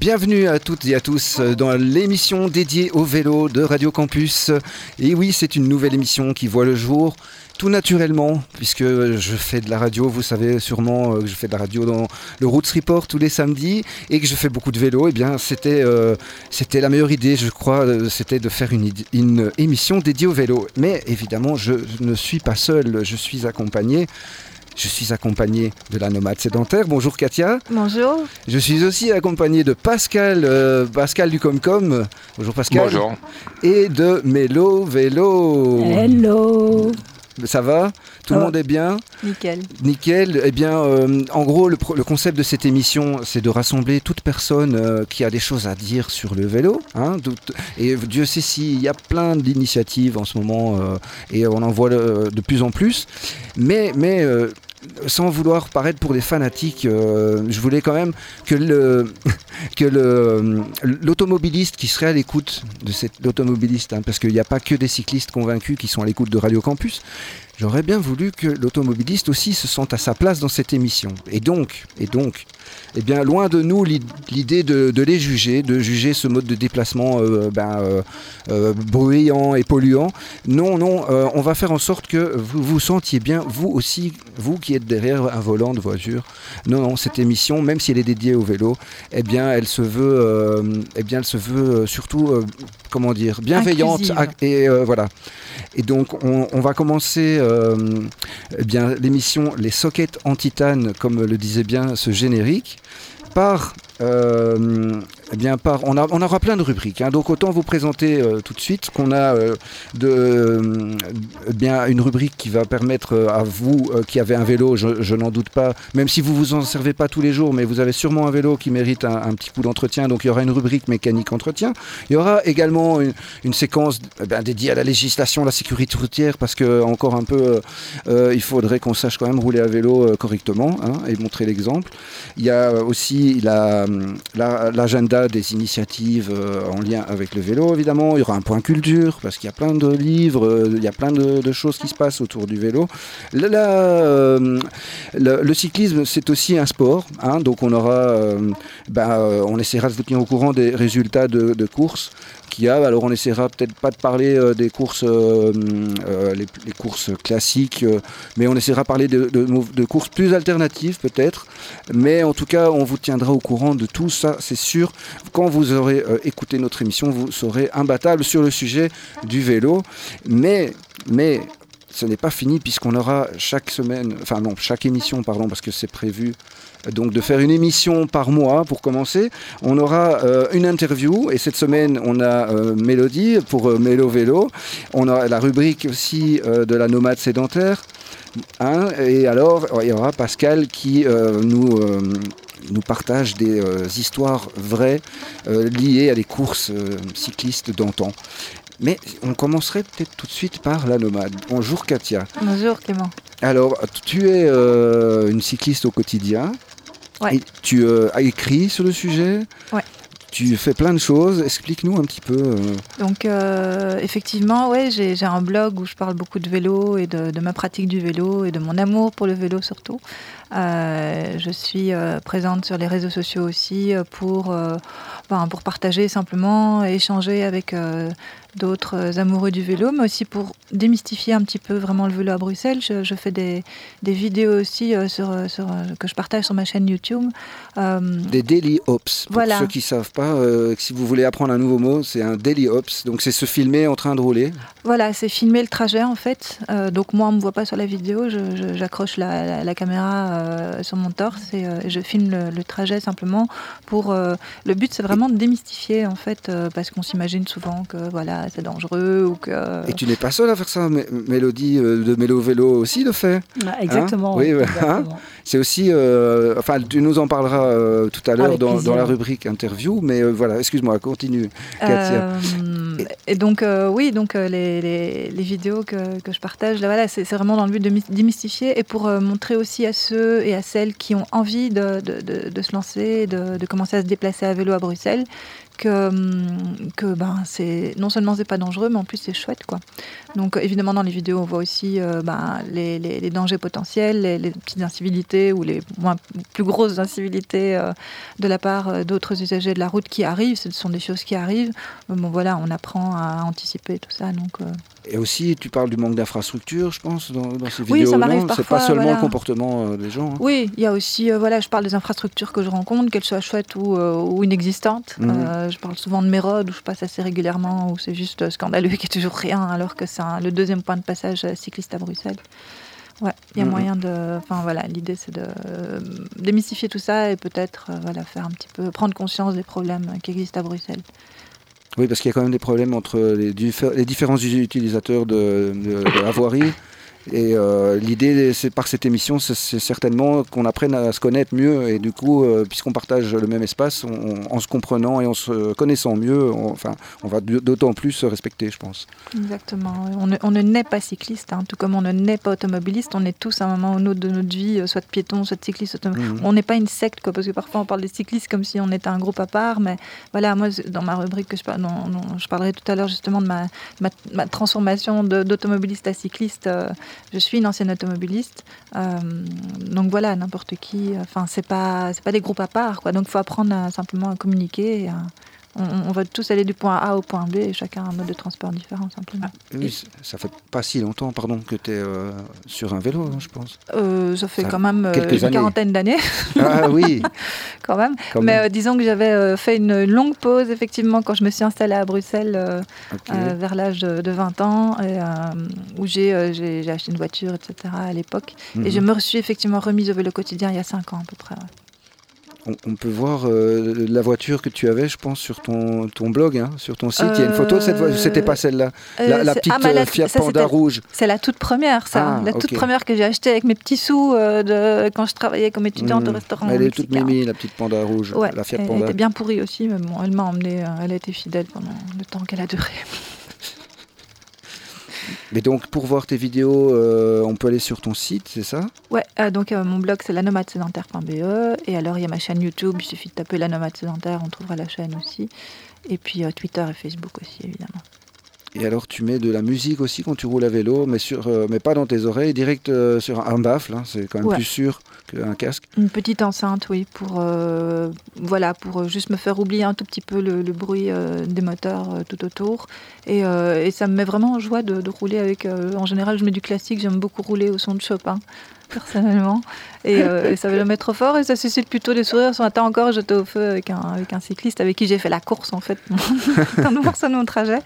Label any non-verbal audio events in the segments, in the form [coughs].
Bienvenue à toutes et à tous dans l'émission dédiée au vélo de Radio Campus. Et oui, c'est une nouvelle émission qui voit le jour tout naturellement, puisque je fais de la radio, vous savez sûrement euh, que je fais de la radio dans le Roots Report tous les samedis et que je fais beaucoup de vélo, et eh bien c'était euh, c'était la meilleure idée, je crois, euh, c'était de faire une émission dédiée au vélo. Mais évidemment, je ne suis pas seul, je suis accompagné je suis accompagné de la nomade sédentaire. Bonjour Katia. Bonjour. Je suis aussi accompagné de Pascal, Pascal du Comcom. Bonjour Pascal. Bonjour. Et de Mélo Vélo. Hello. Ça va? Tout le monde est bien? Nickel. Nickel. Eh bien, euh, en gros, le, concept de cette émission, c'est de rassembler toute personne euh, qui a des choses à dire sur le vélo. Hein, et Dieu sait s'il y a plein d'initiatives en ce moment euh, et on en voit de plus en plus. Mais, mais sans vouloir paraître pour des fanatiques, je voulais quand même que [laughs] l'automobiliste qui serait à l'écoute de cet automobiliste, hein, parce qu'il n'y a pas que des cyclistes convaincus qui sont à l'écoute de Radio Campus, J'aurais bien voulu que l'automobiliste aussi se sente à sa place dans cette émission. Et donc, et donc, eh bien, loin de nous l'idée de, les juger, de juger ce mode de déplacement euh, ben, euh, euh, bruyant et polluant. Non, non, on va faire en sorte que vous vous sentiez bien, vous aussi, vous qui êtes derrière un volant de voiture. Non, non, cette émission, même si elle est dédiée au vélo, eh bien, elle se veut, eh bien, elle se veut surtout, comment dire, bienveillante. Et voilà. Et donc, on, on va commencer eh bien l'émission Les Sockets en titane, comme le disait bien ce générique, par euh, eh bien, on, aura plein de rubriques. Hein. donc autant vous présenter euh, tout de suite qu'on a euh, bien, une rubrique qui va permettre à vous qui avez un vélo, je, n'en doute pas, même si vous vous en servez pas tous les jours, mais vous avez sûrement un vélo qui mérite un, petit coup d'entretien. Donc il y aura une rubrique mécanique entretien. Il y aura également une, séquence eh dédiée à la législation, la sécurité routière, parce que encore un peu, il faudrait qu'on sache quand même rouler à vélo correctement hein, et montrer l'exemple. Il y a aussi la des initiatives euh, en lien avec le vélo, évidemment. Il y aura un point culture, parce qu'il y a plein de livres, euh, il y a plein de, choses qui se passent autour du vélo. Euh, le, cyclisme, c'est aussi un sport, hein. donc on aura, ben, on essaiera de vous tenir au courant des résultats de courses Alors on essaiera peut-être pas de parler euh, des courses, euh, euh, courses classiques, mais on essaiera de parler de, de, courses plus alternatives peut-être. Mais en tout cas, on vous tiendra au courant de tout ça, c'est sûr. Quand vous aurez écouté notre émission, vous serez imbattable sur le sujet du vélo. Mais, mais ce n'est pas fini puisqu'on aura chaque semaine, enfin non, chaque émission, pardon, parce que c'est prévu donc de faire une émission par mois pour commencer. On aura euh, une interview et cette semaine on a euh, Mélodie pour euh, Mélo Vélo. On a la rubrique aussi de la nomade sédentaire. Hein. et alors il y aura Pascal qui nous nous partage des histoires vraies liées à des courses cyclistes d'antan. Mais on commencerait peut-être tout de suite par la nomade. Bonjour Katia. Bonjour Clément. Alors, tu es une cycliste au quotidien. Ouais. tu euh, as écrit sur le sujet Ouais. Tu fais plein de choses, explique-nous un petit peu. Euh. Donc euh, effectivement, ouais, j'ai un blog où je parle beaucoup de vélo et de, ma pratique du vélo et de mon amour pour le vélo surtout. je suis présente sur les réseaux sociaux aussi pour, pour partager simplement, échanger avec d'autres euh, amoureux du vélo, mais aussi pour démystifier un petit peu vraiment le vélo à Bruxelles. Je, fais des, vidéos aussi euh, sur, euh, sur, que je partage sur ma chaîne YouTube. des daily ops. Pour voilà. ceux qui ne savent pas, si vous voulez apprendre un nouveau mot, c'est un daily ops. Donc c'est se filmer en train de rouler. Voilà, c'est filmer le trajet en fait. donc moi, on ne me voit pas sur la vidéo. J'accroche la, caméra sur mon torse et je filme le, trajet simplement pour... le but, c'est vraiment de démystifier en fait, parce qu'on s'imagine souvent que voilà, c'est dangereux ou que. Et tu n'es pas seule à faire ça. Mélodie euh, de Mélo Vélo aussi le fait. Ah, exactement. oui, hein? c'est aussi. Euh, enfin, tu nous en parleras euh, tout à l'heure dans, la rubrique interview, mais voilà, excuse-moi, continue, Katia. et donc, oui, donc les, les, vidéos que, que, je partage, là, voilà, c'est vraiment dans le but de démystifier et pour montrer aussi à ceux et à celles qui ont envie de, de, de, de se lancer, de, commencer à se déplacer à vélo à Bruxelles, que, hum, que ben, c'est non seulement c'est pas dangereux, mais en plus c'est chouette quoi. Donc évidemment dans les vidéos on voit aussi euh, ben, les, les, dangers potentiels, les, petites incivilités ou les moins, plus grosses incivilités euh, de la part euh, d'autres usagers de la route qui arrivent. Ce sont des choses qui arrivent. Bon voilà, on apprend à anticiper tout ça. Donc et aussi, tu parles du manque d'infrastructure, je pense, dans, ces oui, vidéos. ça m'arrive parfois. C'est pas seulement le comportement des gens. Hein? Oui, il y a aussi, voilà, je parle des infrastructures que je rencontre, qu'elles soient chouettes ou, ou inexistantes. Mhm. je parle souvent de mes roads où je passe assez régulièrement, où c'est juste scandaleux, [laughs] qu'il n'y a toujours rien, alors que c'est le deuxième point de passage cycliste à Bruxelles. Ouais, il y a mhm. moyen de. Enfin voilà, l'idée c'est de démystifier tout ça et peut-être euh, voilà faire un petit peu prendre conscience des problèmes qui existent à Bruxelles. Oui, parce qu'il y a quand même des problèmes entre les, les différents utilisateurs de, de, de la voirie. Et euh, l'idée, c'est par cette émission, c'est certainement qu'on apprenne à se connaître mieux. Et du coup, euh, puisqu'on partage le même espace, en se comprenant et en se connaissant mieux, on, enfin, on va d'autant plus se respecter, je pense. Exactement. On ne, on ne naît pas cycliste, hein. tout comme on ne naît pas automobiliste. On est tous à un moment ou un autre de notre vie, euh, soit piéton, soit cycliste. Mmh. On n'est pas une secte, quoi, parce que parfois on parle des cyclistes comme si on était un groupe à part. Mais voilà, moi, dans ma rubrique que je, parle, je parlerai tout à l'heure justement de ma, ma, transformation d'automobiliste à cycliste je suis une ancienne automobiliste, euh, donc voilà, n'importe qui. Enfin, c'est pas, c'est pas des groupes à part, quoi. Donc, faut apprendre simplement à communiquer. Et on, va tous aller du point A au point B et chacun a un mode de transport différent simplement. Ah, oui, ça fait pas si longtemps pardon, que tu es euh, sur un vélo, hein, je pense. Euh, ça fait quand même euh, une quarantaine d'années. Ah oui [laughs] Quand même. Mais disons que j'avais fait une longue pause effectivement quand je me suis installée à Bruxelles vers l'âge de, 20 ans et, où j'ai acheté une voiture, etc. à l'époque. Et mhm. je me suis effectivement remise au vélo quotidien il y a 5 ans à peu près on, peut voir euh, la voiture que tu avais, je pense, sur ton, ton blog, hein, sur ton site. Il y a une photo de cette voiture. C'était pas celle-là. La, euh, petite ah, euh, Fiat Panda rouge. C'est la toute première, ça. Ah, la toute première que j'ai achetée avec mes petits sous de, quand je travaillais comme étudiante au hmm. restaurant. Elle est toute mimi, la petite Panda rouge. la Fiat elle était bien pourrie aussi, mais bon, elle m'a emmené. elle a été fidèle pendant le temps qu'elle a duré. Mais donc, pour voir tes vidéos, euh, on peut aller sur ton site, c'est ça? Ouais, euh, donc euh, mon blog c'est lanomadesédentaire.be et alors il y a ma chaîne YouTube, il suffit de taper la on trouvera la chaîne aussi. Et puis Twitter et Facebook aussi, évidemment. Et alors, tu mets de la musique aussi quand tu roules à vélo, mais, sur, mais pas dans tes oreilles, direct sur un baffle, hein, c'est quand même plus sûr qu'un casque. Une petite enceinte, oui, pour, voilà, pour juste me faire oublier un tout petit peu le, bruit des moteurs tout autour. Et, et, ça me met vraiment en joie de, de rouler avec. en général, je mets du classique, j'aime beaucoup rouler au son de Chopin [laughs] personnellement. Euh, et, ça veut le mettre trop fort et ça suscite plutôt des sourires. Ce matin encore, j'étais au feu avec un, avec un cycliste avec qui j'ai fait la course en fait, [laughs] quand nous mon trajet.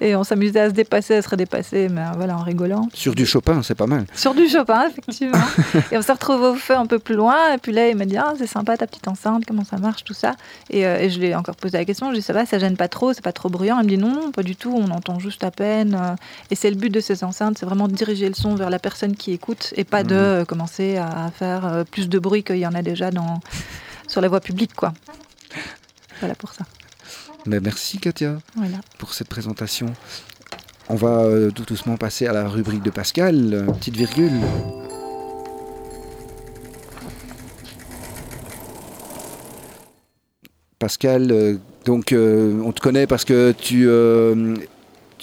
Et on s'amusait à se dépasser, à se redépasser, mais voilà, en rigolant. Sur du Chopin, c'est pas mal. Sur du Chopin, effectivement. [laughs] et on s'est retrouvé au feu un peu plus loin. Et puis là, il m'a dit ah, c'est sympa ta petite enceinte, comment ça marche, tout ça. Et, euh, et je lui ai encore posé la question. Je lui ai dit ça va, ça gêne pas trop, c'est pas trop bruyant. Il me dit non, pas du tout, on entend juste à peine. Euh. Et c'est le but de ces enceintes, c'est vraiment de diriger le son vers la personne qui écoute et pas de mmh. commencer à faire euh, plus de bruit qu'il y en a déjà dans, sur la voie publique. Quoi. Voilà pour ça. Mais merci Katia pour cette présentation. On va euh, tout doucement passer à la rubrique de Pascal, petite virgule. Pascal, euh, donc on te connaît parce que tu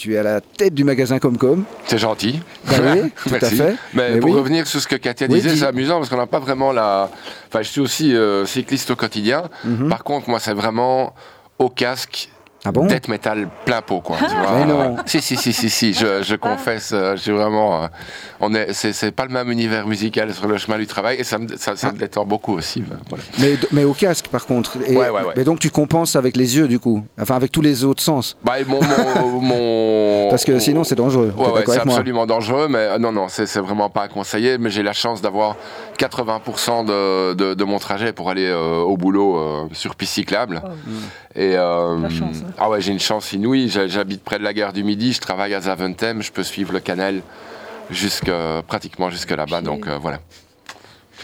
tu es à la tête du magasin Comcom. C'est gentil. Bah oui, [laughs] tout à fait. Mais, pour revenir sur ce que Katia disait, c'est amusant parce qu'on n'a pas vraiment la. Enfin, je suis aussi euh, cycliste au quotidien. Mhm. Par contre, moi, c'est vraiment au casque ah bon Death metal plein pot, quoi. Tu vois non. [laughs] Si, si, si, si, si, je, je confesse, euh, j'ai vraiment. Euh, on est, c'est, pas le même univers musical sur le chemin du travail et ça me, ça, ça me détend beaucoup aussi. Mais, mais au casque, par contre. Et, ouais, ouais, ouais. Mais donc tu compenses avec les yeux, du coup. Enfin, avec tous les autres sens. Bah, mon, [laughs] mon, Parce que sinon, c'est dangereux. Ouais, ouais c'est absolument dangereux, mais euh, non, non, c'est, c'est vraiment pas à conseiller. Mais j'ai la chance d'avoir 80% de, de, de, mon trajet pour aller au boulot sur piste cyclable. Oh. Et, la chance, hein. Ah ouais, j'ai une chance inouïe. J'habite près de la gare du Midi, je travaille à Zaventem, je peux suivre le canal jusque, pratiquement jusque là-bas. Donc euh, voilà.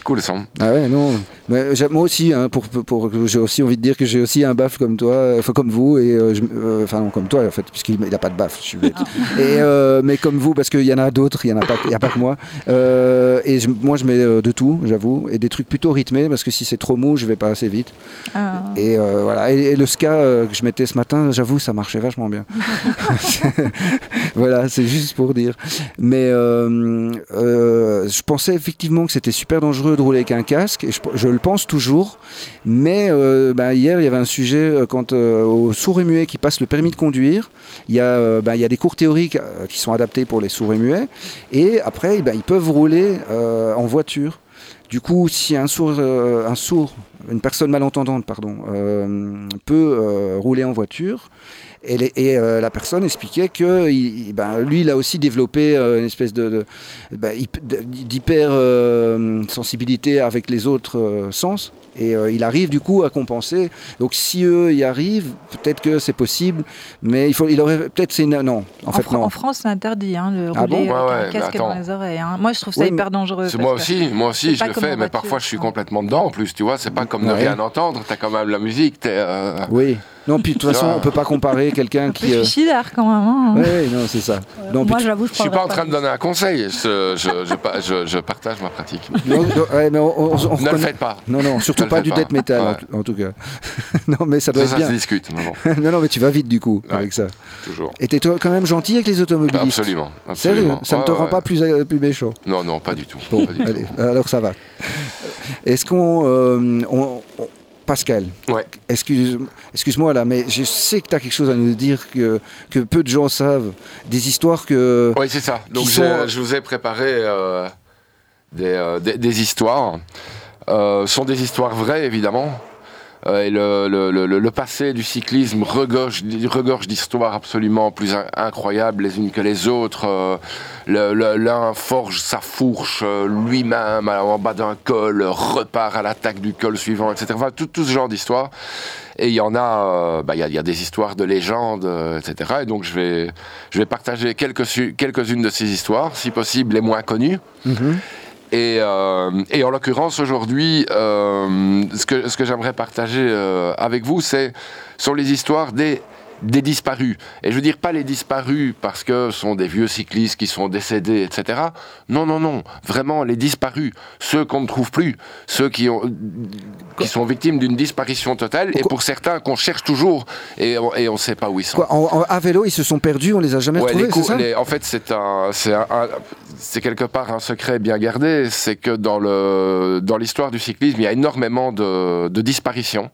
Cool son. Ah ouais, non. Mais moi aussi, hein, pour, pour, j'ai aussi envie de dire que j'ai aussi un baf comme toi, euh, enfin comme vous, et euh, je- euh, enfin non comme toi en fait, puisqu'il n'a pas de baf, je suis bête. Et, euh, mais comme vous, parce qu'il y en a d'autres, il n'y a, pas- il y a pas que moi. Euh, et je- moi je mets de tout, j'avoue, et des trucs plutôt rythmés, parce que si c'est trop mou, je vais pas assez vite. Ah. Et euh, voilà. Et, et le ska euh, que je mettais ce matin, j'avoue, ça marchait vachement bien. [laughs] [laughs] voilà, c'est juste pour dire. Mais euh, euh, je pensais effectivement que c'était super dangereux de rouler avec un casque, et je, le pense toujours. Mais euh, ben, hier, il y avait un sujet euh, quant euh, aux sourds et muets qui passent le permis de conduire. Il y a, a des cours théoriques qui sont adaptés pour les sourds et muets. Et après, ben, ils peuvent rouler en voiture. Du coup, si un sourd, un sourd, une personne malentendante, pardon, peut rouler en voiture, et, les- et, euh, la personne expliquait que il- il- ben, lui, il a aussi développé euh, une espèce de, de- ben, d'hyper euh, sensibilité avec les autres euh, sens. Et euh, il arrive du coup à compenser. Donc si eux y arrivent, peut-être que c'est possible, mais il faut, il aurait peut-être c'est non. En, En, fait non. en France, c'est interdit, hein, le Ah rouler bon avec Ouais, ouais, un mais casque attends. dans les oreilles. hein. Moi, je trouve ça Oui, hyper dangereux. Moi aussi, moi aussi, je le fais, mais voiture, parfois je suis complètement dedans en plus, tu vois. C'est pas comme ne rien entendre, t'as quand même la musique, euh, Oui. Non, puis de toute façon, on peut pas comparer quelqu'un qui. euh, suicidaire quand même. hein. Oui, non, c'est ça. Non, Moi, j'avoue, je Je suis pas en train de donner un conseil, je, je, je, pa- je- je partage ma pratique. non, non, ouais, mais on, on- on Ne le faites pas. Non, non, surtout pas du death metal en Ouais. tout- en, tout cas. [laughs] non, mais ça doit Ça, être ça se bien. discute, mais bon, [laughs] non, non, mais tu vas vite du coup Ouais. avec ça. toujours. Et t'es toi quand même gentil avec les automobilistes. Absolument. Sérieux, absolument. ça ne te rend pas plus, euh, plus méchant. Non, non, pas du tout. Bon, Pas du tout. allez, alors ça va. Est-ce qu'on. Euh, Pascal, Ouais. excuse, excuse-moi là, mais je sais que tu as quelque chose à nous dire que, que peu de gens savent. Des histoires que. Oui, c'est ça. Donc sont- je vous ai préparé euh, des, euh, des, des histoires. Euh, ce sont des histoires vraies, évidemment. Euh, et le, passé du cyclisme regorge, regorge d'histoires absolument plus in- incroyables les unes que les autres. Euh, L'un forge sa fourche euh, lui-même en bas d'un col, repart à l'attaque du col suivant, etc. Tout, ce genre d'histoires. Et il y en a, euh, bah, il il y a des histoires de légendes, etc. Et donc je vais, je vais partager quelques, quelques-unes de ces histoires, si possible les moins connues. Mhm. Et, euh, et en l'occurrence, aujourd'hui, euh, ce que, ce que j'aimerais partager euh, avec vous, c'est sont les histoires des, des disparus. Et je veux dire pas les disparus parce que ce sont des vieux cyclistes qui sont décédés, etc. Non, non, non. Vraiment, les disparus. Ceux qu'on ne trouve plus. Ceux qui, ont, qui sont victimes d'une disparition totale. Et pour certains, qu'on cherche toujours. Et on ne sait pas où ils sont. Quoi, en- en- à vélo, ils se sont perdus, on les a jamais Ouais, retrouvés, les ça? en fait, c'est un, c'est quelque part un secret bien gardé. C'est que dans le, dans l'histoire du cyclisme, il y a énormément de, de disparitions,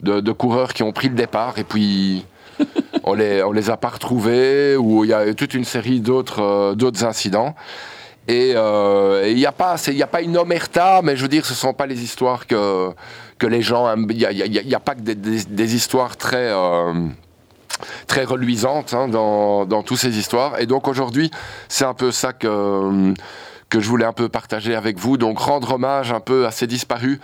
de, de coureurs qui ont pris le départ et puis on les, les a pas retrouvés ou il y a toute une série d'autres, euh, incidents. Et euh, il n'y a pas, y a pas une omerta, mais je veux dire, ce sont pas les histoires que que les gens aiment. Il y a, pas que des, histoires très euh, très reluisante hein, dans, dans toutes ces histoires. Et donc aujourd'hui, c'est un peu ça que, que je voulais un peu partager avec vous. Donc rendre hommage un peu à ces disparus.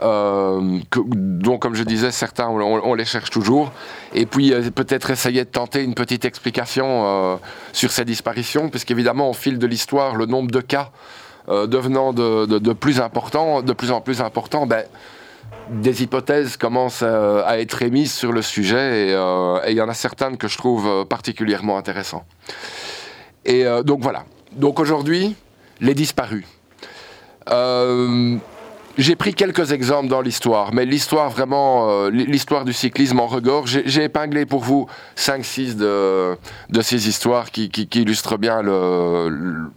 Euh, dont, comme je disais, certains, on, les cherche toujours. Et puis, euh, peut-être essayer de tenter une petite explication euh, sur ces disparitions, puisqu'évidemment, au fil de l'histoire, le nombre de cas euh, devenant de, plus important, de plus en plus important, ben, des hypothèses commencent euh, à être émises sur le sujet et il y en a certaines que je trouve particulièrement intéressantes. Et donc voilà. Donc aujourd'hui, les disparus. Euh, j'ai pris quelques exemples dans l'histoire, mais l'histoire vraiment, euh, l'histoire du cyclisme en regorge. J'ai- épinglé pour vous 5-6 de, de ces histoires qui, illustrent bien le.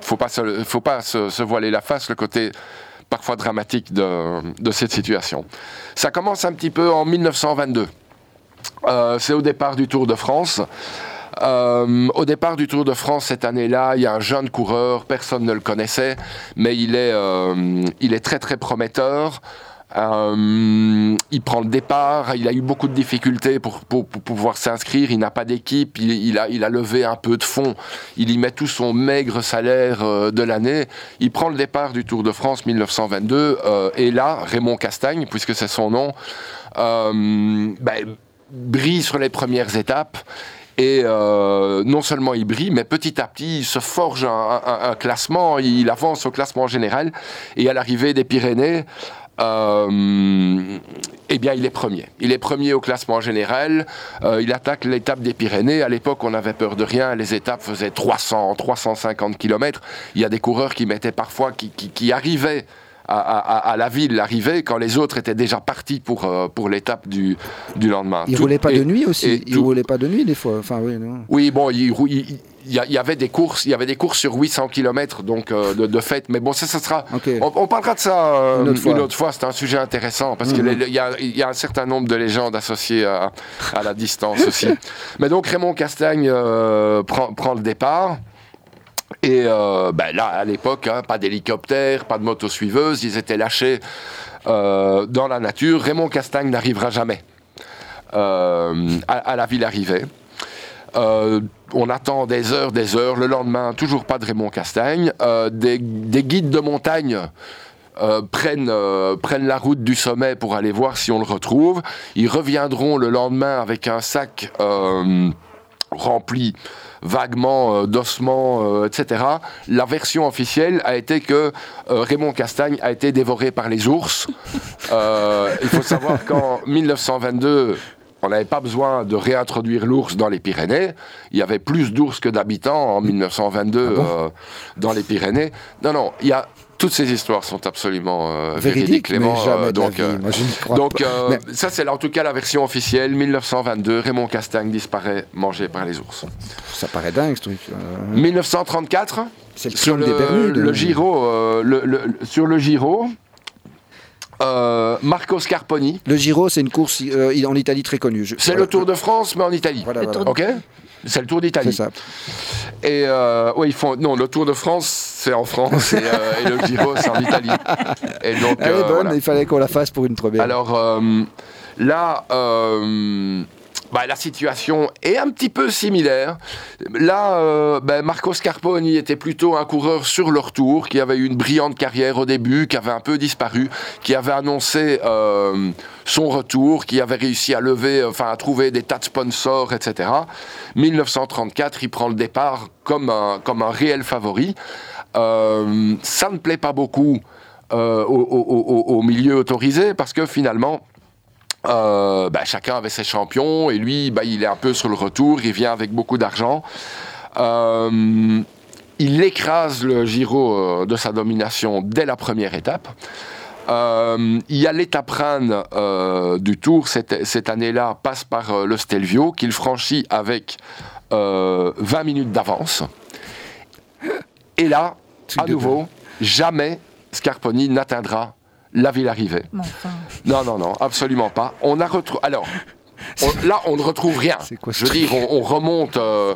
faut pas, se, faut pas se, voiler la face, le côté parfois dramatique de, de cette situation. Ça commence un petit peu en 1922. Euh, c'est au départ du Tour de France. Euh, au départ du Tour de France cette année-là, il y a un jeune coureur, personne ne le connaissait, mais il est, euh, il est très très prometteur. Euh, il prend le départ, il a eu beaucoup de difficultés pour, pouvoir s'inscrire, il n'a pas d'équipe, il, a, levé un peu de fonds, il y met tout son maigre salaire de l'année, il prend le départ du Tour de France 1922, euh, et là, Raymond Castagne, puisque c'est son nom, ben, brille sur les premières étapes Et euh, non seulement il brille, mais petit à petit, il se forge un, classement, il avance au classement général. Et à l'arrivée des Pyrénées, euh, eh bien, il est premier. Il est premier au classement général. Euh, il attaque l'étape des Pyrénées. À l'époque, on n'avait peur de rien. Les étapes faisaient 300, 350 km. Il y a des coureurs qui mettaient parfois, qui arrivaient à, la ville l'arrivée quand les autres étaient déjà partis pour, euh, pour l'étape du, du lendemain. Il ne roulait pas de nuit aussi Il ne roulait pas de nuit des fois enfin, oui, non. oui, bon, il, il, y, avait des courses, il y avait des courses sur 800 km donc euh, de, de, fait. Mais bon, ça, ça sera. On, parlera de ça euh, une autre fois. C'est un sujet intéressant parce qu'il mhm. y, a, y a un certain nombre de légendes associées à, à la distance aussi. [laughs] Mais donc Raymond Castagne prend, prend, le départ. Et euh, ben là, à l'époque, hein, pas d'hélicoptère, pas de moto suiveuse, ils étaient lâchés euh, dans la nature. Raymond Castagne n'arrivera jamais euh, à, la ville arrivée. on attend des heures, des heures. Le lendemain, toujours pas de Raymond Castagne. Des, guides de montagne prennent la route du sommet pour aller voir si on le retrouve. Ils reviendront le lendemain avec un sac rempli vaguement euh, d'ossements, euh, etc. La version officielle a été que euh, Raymond Castagne a été dévoré par les ours. il faut savoir qu'en 1922, on n'avait pas besoin de réintroduire l'ours dans les Pyrénées. Il y avait plus d'ours que d'habitants en 1922 ah dans les Pyrénées. Non, non, il y a toutes ces histoires sont absolument euh, véridiques, Clément. Euh, donc, donc euh, ça, c'est en tout cas la version officielle. 1922, Raymond Castagne disparaît mangé par les ours. Ça paraît dingue, ce truc. 1934, c'est sur le, le Giro, le, sur le Giro. Marco Scarponi. Le Giro, c'est une course en Italie très connue. C'est le Tour de France, mais en Italie. Voilà, Ok c'est le Tour d'Italie. C'est ça. Et euh, ils font. Non, le Tour de France, c'est en France et, euh, le Giro, c'est en Italie. Et donc, Elle est bonne, il fallait qu'on la fasse pour une première. Alors euh, là, bah, la situation est un petit peu similaire. Là, euh, ben, Marco Scarponi était plutôt un coureur sur le retour, qui avait eu une brillante carrière au début, qui avait un peu disparu, qui avait annoncé euh, son retour, qui avait réussi à lever, enfin à trouver des tas de sponsors, etc. 1934, il prend le départ comme un, comme un réel favori. Euh, ça ne plaît pas beaucoup au, au, milieu autorisé parce que finalement, euh, bah, chacun avait ses champions et lui, bah, il est un peu sur le retour, il vient avec beaucoup d'argent. Euh, il écrase le Giro euh, de sa domination dès la première étape. il y a l'étape reine du Tour cette, cette année-là, passe par le Stelvio, qu'il franchit avec 20 minutes d'avance. Et là, à nouveau, jamais Scarponi n'atteindra la ville arrivée. Non, non, non, absolument pas. On a retrouvé. Alors. là, on ne retrouve rien. Je veux dire, on, remonte. Euh,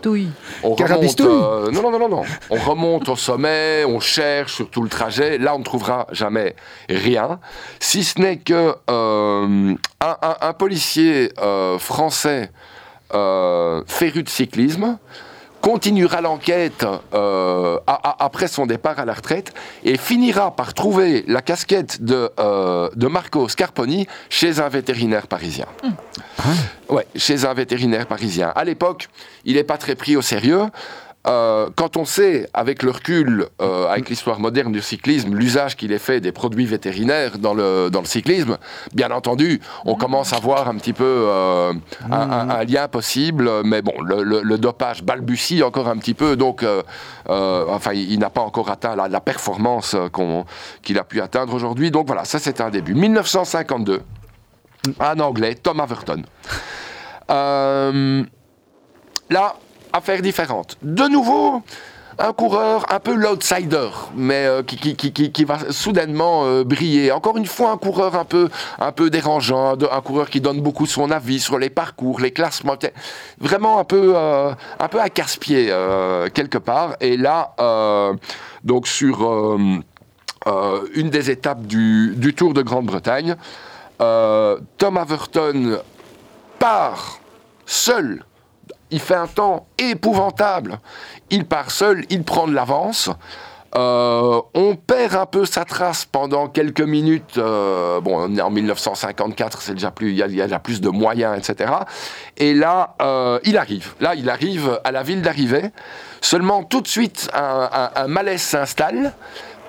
on remonte. Euh, non, non, non, non, On remonte au sommet, on cherche sur tout le trajet. Là, on ne trouvera jamais rien, si ce n'est que euh, un, policier français féru de cyclisme continuera l'enquête euh, après son départ à la retraite et finira par trouver la casquette de, euh, de Marco Scarponi chez un vétérinaire parisien. Mmh. Ouais, chez un vétérinaire parisien. À l'époque, il n'est pas très pris au sérieux. Euh, quand on sait, avec le recul, euh, avec l'histoire moderne du cyclisme, l'usage qu'il est fait des produits vétérinaires dans le, dans le cyclisme, bien entendu, on commence à voir un petit peu euh, un, lien possible, mais bon, le, dopage balbutie encore un petit peu, donc, enfin, il, n'a pas encore atteint la, performance qu'il a pu atteindre aujourd'hui. Donc voilà, ça c'est un début. 1952, un Anglais, Tom Averton. là, affaire différente. De nouveau, un coureur un peu l'outsider, mais euh, qui, qui, va soudainement euh, briller. Encore une fois, un coureur un peu, un peu dérangeant, un coureur qui donne beaucoup son avis sur les parcours, les classements, vraiment un peu, euh, un peu à casse-pied quelque part. Et là, donc sur une des étapes du, du Tour de Grande-Bretagne, Tom Averton part seul il fait un temps épouvantable. Il part seul, il prend de l'avance. Euh, on perd un peu sa trace pendant quelques minutes. Euh, bon, on est en 1954, c'est déjà plus, il y, a plus de moyens, etc. Et là, euh, il arrive. Là, il arrive à la ville d'arrivée. Seulement, tout de suite, un malaise s'installe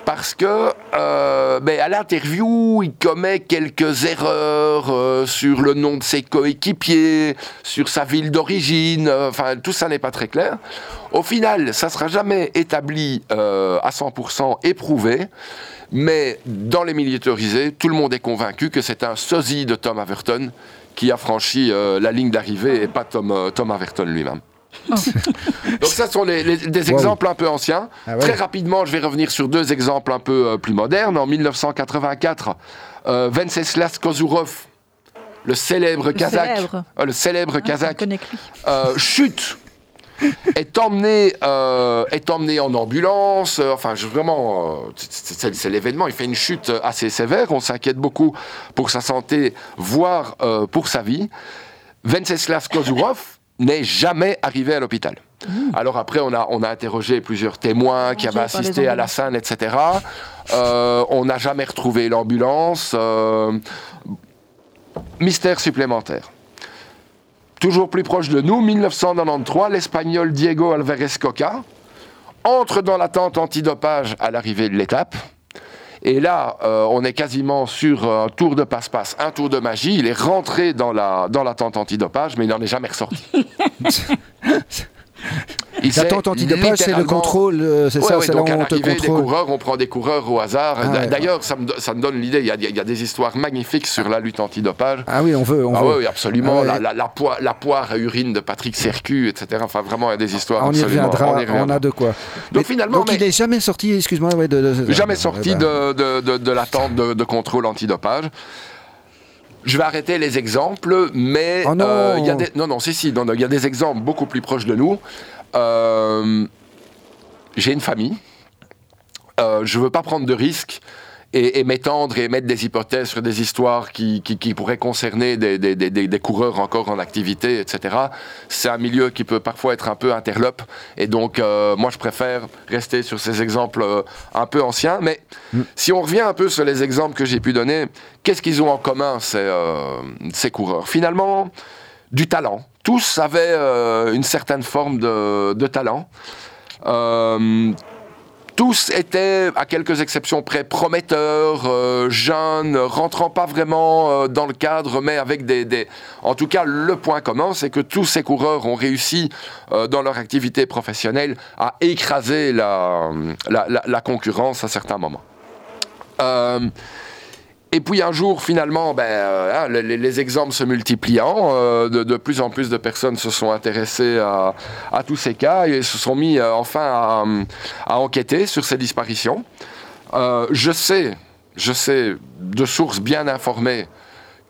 parce que euh, ben, à l'interview, il commet quelques erreurs euh, sur le nom de ses coéquipiers, sur sa ville d'origine, euh, enfin tout ça n'est pas très clair. Au final, ça sera jamais établi à 100% éprouvé, mais dans les milieux autorisés, tout le monde est convaincu que c'est un sosie de Tom Averton qui a franchi la ligne d'arrivée et pas Tom, Tom Averton lui-même. [laughs] Donc ça sont des exemples un peu anciens. Ah Très rapidement, je vais revenir sur deux exemples un peu euh, plus modernes. En 1984, euh, Venceslas Kozurov, le célèbre kazakh, le célèbre euh, kazakh, euh, chute [laughs] est emmené, est emmené en ambulance. enfin, je, vraiment, c'est l'événement. Il fait une chute assez sévère. On s'inquiète beaucoup pour sa santé, voire pour sa vie. Venceslas Kozurov n'est jamais arrivé à l'hôpital. Mmh. Alors après, on a, on a interrogé plusieurs témoins qui avaient assisté à la scène, etc. Euh, on n'a jamais retrouvé l'ambulance. Euh, mystère supplémentaire. Toujours plus proche de nous, 1993, l'Espagnol Diego Alvarez Coca entre dans la tente antidopage à l'arrivée de l'étape. Et là, euh, on est quasiment sur un tour de passe-passe, un tour de magie. Il est rentré dans la, dans la tente antidopage, mais il n'en est jamais ressorti. [laughs] La tente antidopage, c'est le contrôle, euh, c'est ça, c'est là où on te contrôle. des coureurs, on prend des coureurs au hasard. Ah d'ailleurs, ça, me, ça me donne l'idée, il, il, y a des histoires magnifiques sur la lutte antidopage. Ah oui, on veut, on ah veut. Oui, absolument. Ah la, la, poire, la, poire, à urine de Patrick Sercu, etc. Enfin, vraiment, il y a des histoires on y reviendra, on, a de quoi. Donc, finalement, donc il n'est jamais sorti, excuse-moi, ouais, de, de, jamais sorti eh ben. de, de, de, la tente de, contrôle antidopage. Je vais arrêter les exemples, mais oh non. Euh, y a des... non, non, si, si, il y a des exemples beaucoup plus proches de nous. Euh, j'ai une famille. Euh, je ne veux pas prendre de risques et, m'étendre et mettre des hypothèses sur des histoires qui, pourraient concerner des, coureurs encore en activité, etc. C'est un milieu qui peut parfois être un peu interlope. Et donc, euh, moi, je préfère rester sur ces exemples un peu anciens. Mais mm. si on revient un peu sur les exemples que j'ai pu donner, qu'est-ce qu'ils ont en commun, ces, ces coureurs? Finalement, du talent tous avaient euh, une certaine forme de, talent. Euh, tous étaient, à quelques exceptions près, prometteurs, euh, jeunes, rentrant pas vraiment dans le cadre, mais avec des, En tout cas, le point commun, c'est que tous ces coureurs ont réussi, dans leur activité professionnelle, à écraser la concurrence à certains moments. Et puis un jour, finalement, ben, euh, hein, les, exemples se multipliant, euh, de, plus en plus de personnes se sont intéressées à, tous ces cas et se sont mis euh, enfin à, enquêter sur ces disparitions. je sais, je sais de sources bien informées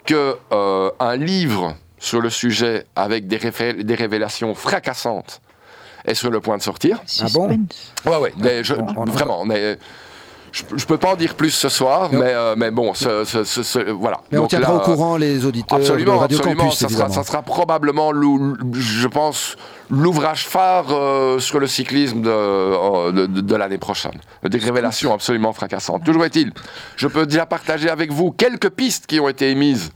que un livre sur le sujet avec des, des révélations fracassantes est sur le point de sortir. Ah bon? Ouais, ouais, mais vraiment. Mais, je, ne peux pas en dire plus ce soir, mais, euh, mais bon, voilà. Mais on tiendra au courant les auditeurs absolument, de Radio absolument, Campus, ça sera, ça sera, probablement, je pense, l'ouvrage phare euh, sur le cyclisme de, de, de, l'année prochaine. Des révélations absolument fracassantes. Toujours est-il, je peux déjà partager avec vous quelques pistes qui ont été émises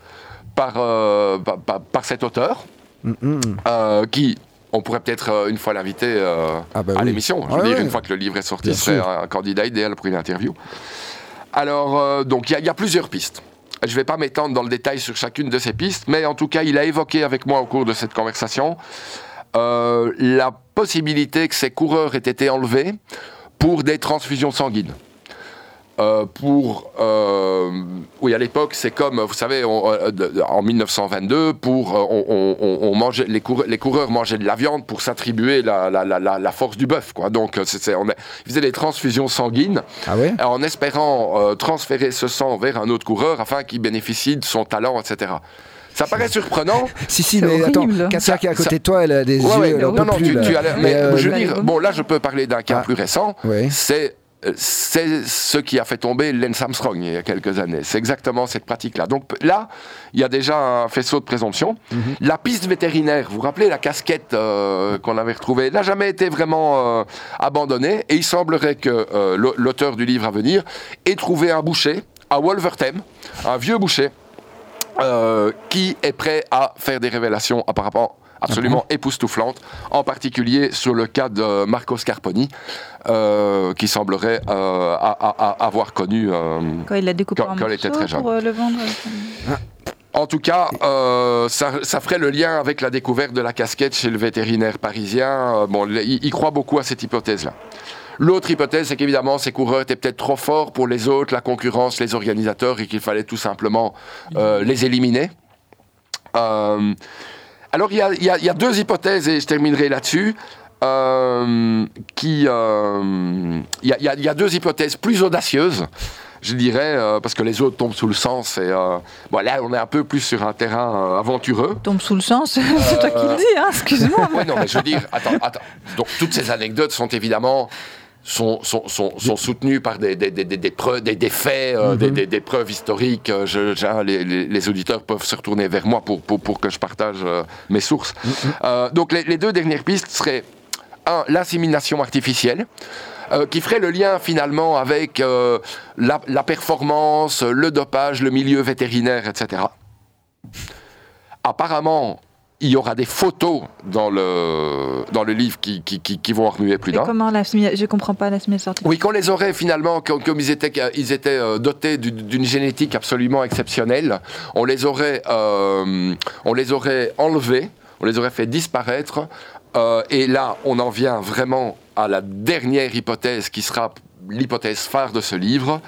par, euh, par, par, cet auteur, mm -hmm. qui on pourrait peut-être euh, une fois l'inviter euh, ah bah à l'émission. Je veux dire, une fois que le livre est sorti, il serait un candidat idéal pour une interview. Alors, euh, donc, il y, a plusieurs pistes. Je ne vais pas m'étendre dans le détail sur chacune de ces pistes, mais en tout cas, il a évoqué avec moi au cours de cette conversation la possibilité que ces coureurs aient été enlevés pour des transfusions sanguines. Euh, pour euh, oui à l'époque c'est comme vous savez euh, en 1922 pour on, mangeait les, les, coureurs mangeaient de la viande pour s'attribuer la, la, la, force du bœuf quoi donc c'est, on ils faisaient des transfusions sanguines ah ouais? en espérant transférer ce sang vers un autre coureur afin qu'il bénéficie de son talent etc ça paraît surprenant. [laughs] si, si, mais attends, Katia qui est à côté de toi, elle a des yeux. non, non, tu, tu as mais je veux dire, bon, là, je peux parler d'un cas ah. plus récent. C'est c'est ce qui a fait tomber Lance Armstrong il y a quelques années. C'est exactement cette pratique-là. Donc là, il y a déjà un faisceau de présomption. Mhm. La piste vétérinaire, vous vous rappelez la casquette euh, qu'on avait retrouvée, n'a jamais été vraiment euh, abandonnée. Et il semblerait que euh, l'auteur du livre à venir ait trouvé un boucher à Wolverhampton, un vieux boucher, qui est prêt à faire des révélations apparemment absolument époustouflante, en particulier sur le cas de Marco Scarponi, euh, qui semblerait euh, avoir connu euh, quand il l'a découpé quand, était très jeune. Pour le vendre. En tout cas, ça, ferait le lien avec la découverte de la casquette chez le vétérinaire parisien. bon, il, croit beaucoup à cette hypothèse-là. L'autre hypothèse, c'est qu'évidemment, ces coureurs étaient peut-être trop forts pour les autres, la concurrence, les organisateurs, et qu'il fallait tout simplement les éliminer. Alors, il y, a, deux hypothèses, et je terminerai là-dessus. Euh, qui, euh, il y, a deux hypothèses plus audacieuses, je dirais, euh, parce que les autres tombent sous le sens. Et, bon, là, on est un peu plus sur un terrain aventureux. Tombe sous le sens, [laughs] c'est toi qui le dis, hein, excuse-moi. [laughs] oui, non, mais je veux dire, attends, attends. Donc, toutes ces anecdotes sont évidemment sont, sont, sont, sont, soutenus par des, des, des, des preuves, des, faits, euh, mhm. des, preuves historiques. Euh, je, les, les, auditeurs peuvent se retourner vers moi pour, pour, pour que je partage euh, mes sources. Mhm. donc les, deux dernières pistes seraient, un, l'insémination artificielle. qui ferait le lien finalement avec la, la, performance, le dopage, le milieu vétérinaire, etc. Apparemment, il y aura des photos dans le, dans le livre qui, qui, qui, vont remuer plus d'un. Comment la Je comprends pas la artificielle. Oui, qu'on les aurait finalement, comme, ils étaient, ils étaient euh, dotés d'une génétique absolument exceptionnelle, on les aurait, euh, on les aurait enlevés, on les aurait fait disparaître. Euh, et là, on en vient vraiment à la dernière hypothèse qui sera l'hypothèse phare de ce livre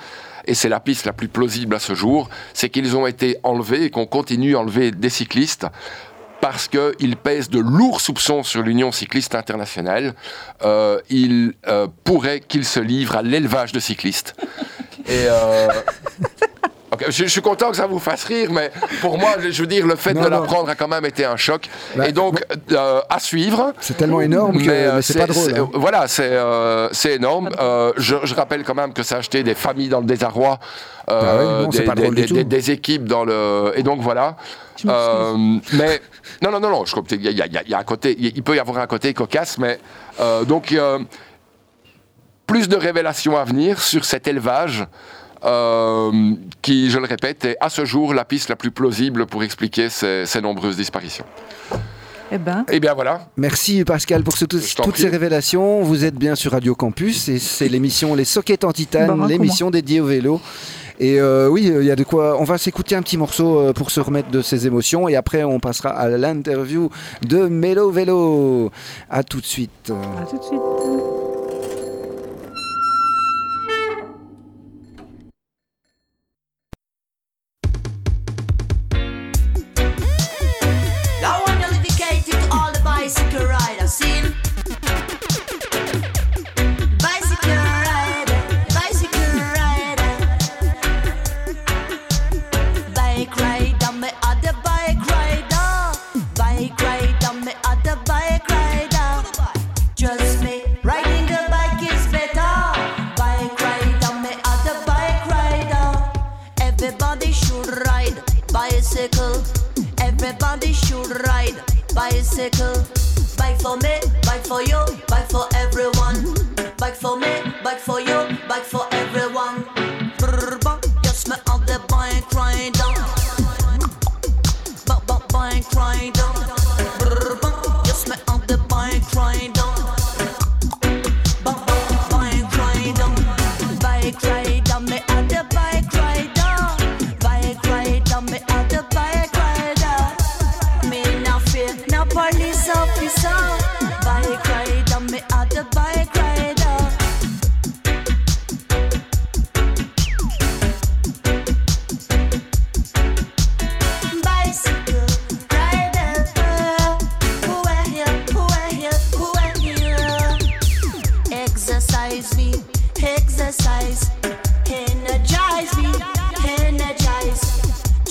et c'est la piste la plus plausible à ce jour, c'est qu'ils ont été enlevés et qu'on continue à enlever des cyclistes parce qu'il pèse de lourds soupçons sur l'Union cycliste internationale. Euh, il euh, pourrait qu'il se livre à l'élevage de cyclistes. Et euh, je, suis content que ça vous fasse rire, mais pour moi, je veux dire, le fait de l'apprendre a quand même été un choc. Bah, et donc, à suivre. C'est tellement énorme que c'est pas drôle. Hein. Voilà, c'est énorme. Je, rappelle quand même que ça a acheté des familles dans le désarroi, bah des, des, équipes dans le. Et donc voilà. mais non, non, non, non. Je il y, a, un côté, il peut y avoir un côté cocasse, mais euh, donc plus de révélations à venir sur cet élevage. Euh, qui, je le répète, est à ce jour la piste la plus plausible pour expliquer ces, nombreuses disparitions. Eh ben. Eh bien voilà. Merci Pascal pour toutes ces révélations. Vous êtes bien sur Radio Campus et c'est l'émission Les Sockets en Titane, l'émission dédiée au vélo. Et euh, oui, il y a de quoi. On va s'écouter un petit morceau euh, pour se remettre de ses émotions et après on passera à l'interview de Mélo Vélo. À tout de suite. À tout de suite. Bicycle. Bike for me, bike for you, bike for everyone. Bike for me, bike for you, bike for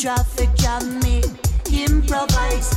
Traffic jam me, improvise,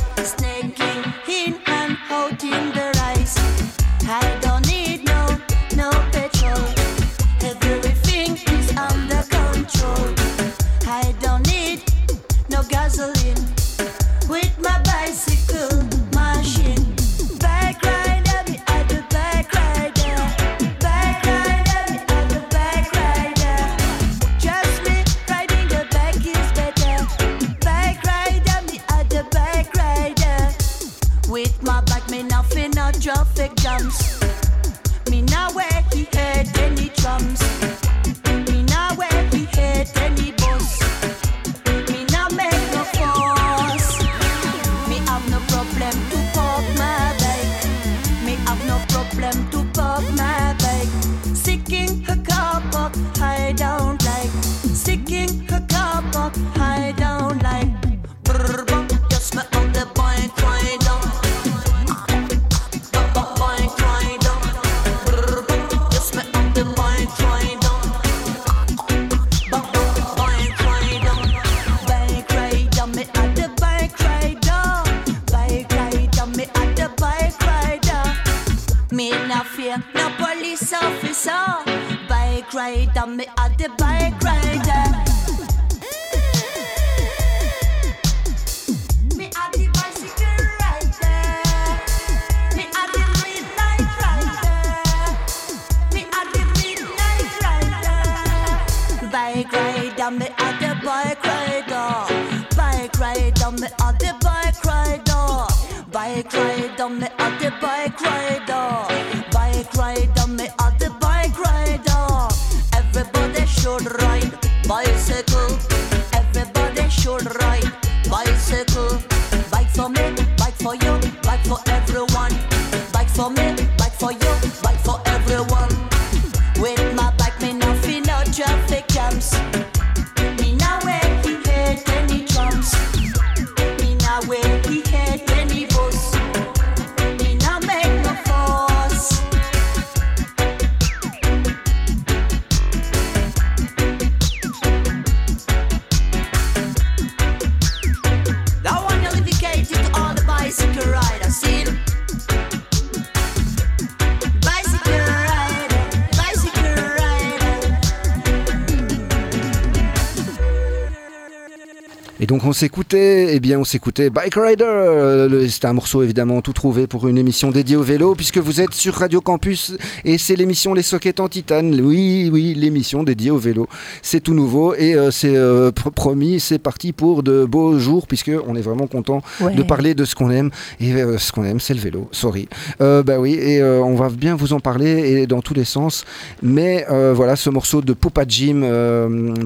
donc on s'écoutait, eh bien on s'écoutait Bike Rider. euh, C'était un morceau évidemment tout trouvé pour une émission dédiée au vélo, puisque vous êtes sur Radio Campus et c'est l'émission Les Sockets en Titane. Oui, oui, l'émission dédiée au vélo. C'est tout nouveau et euh, c'est euh, pr- promis, c'est parti pour de beaux jours, puisque on est vraiment content Ouais. de parler de ce qu'on aime. Et euh, ce qu'on aime, c'est le vélo. Sorry. Bah oui, et on va bien vous en parler et dans tous les sens. Mais voilà, ce morceau de Poupa Jim,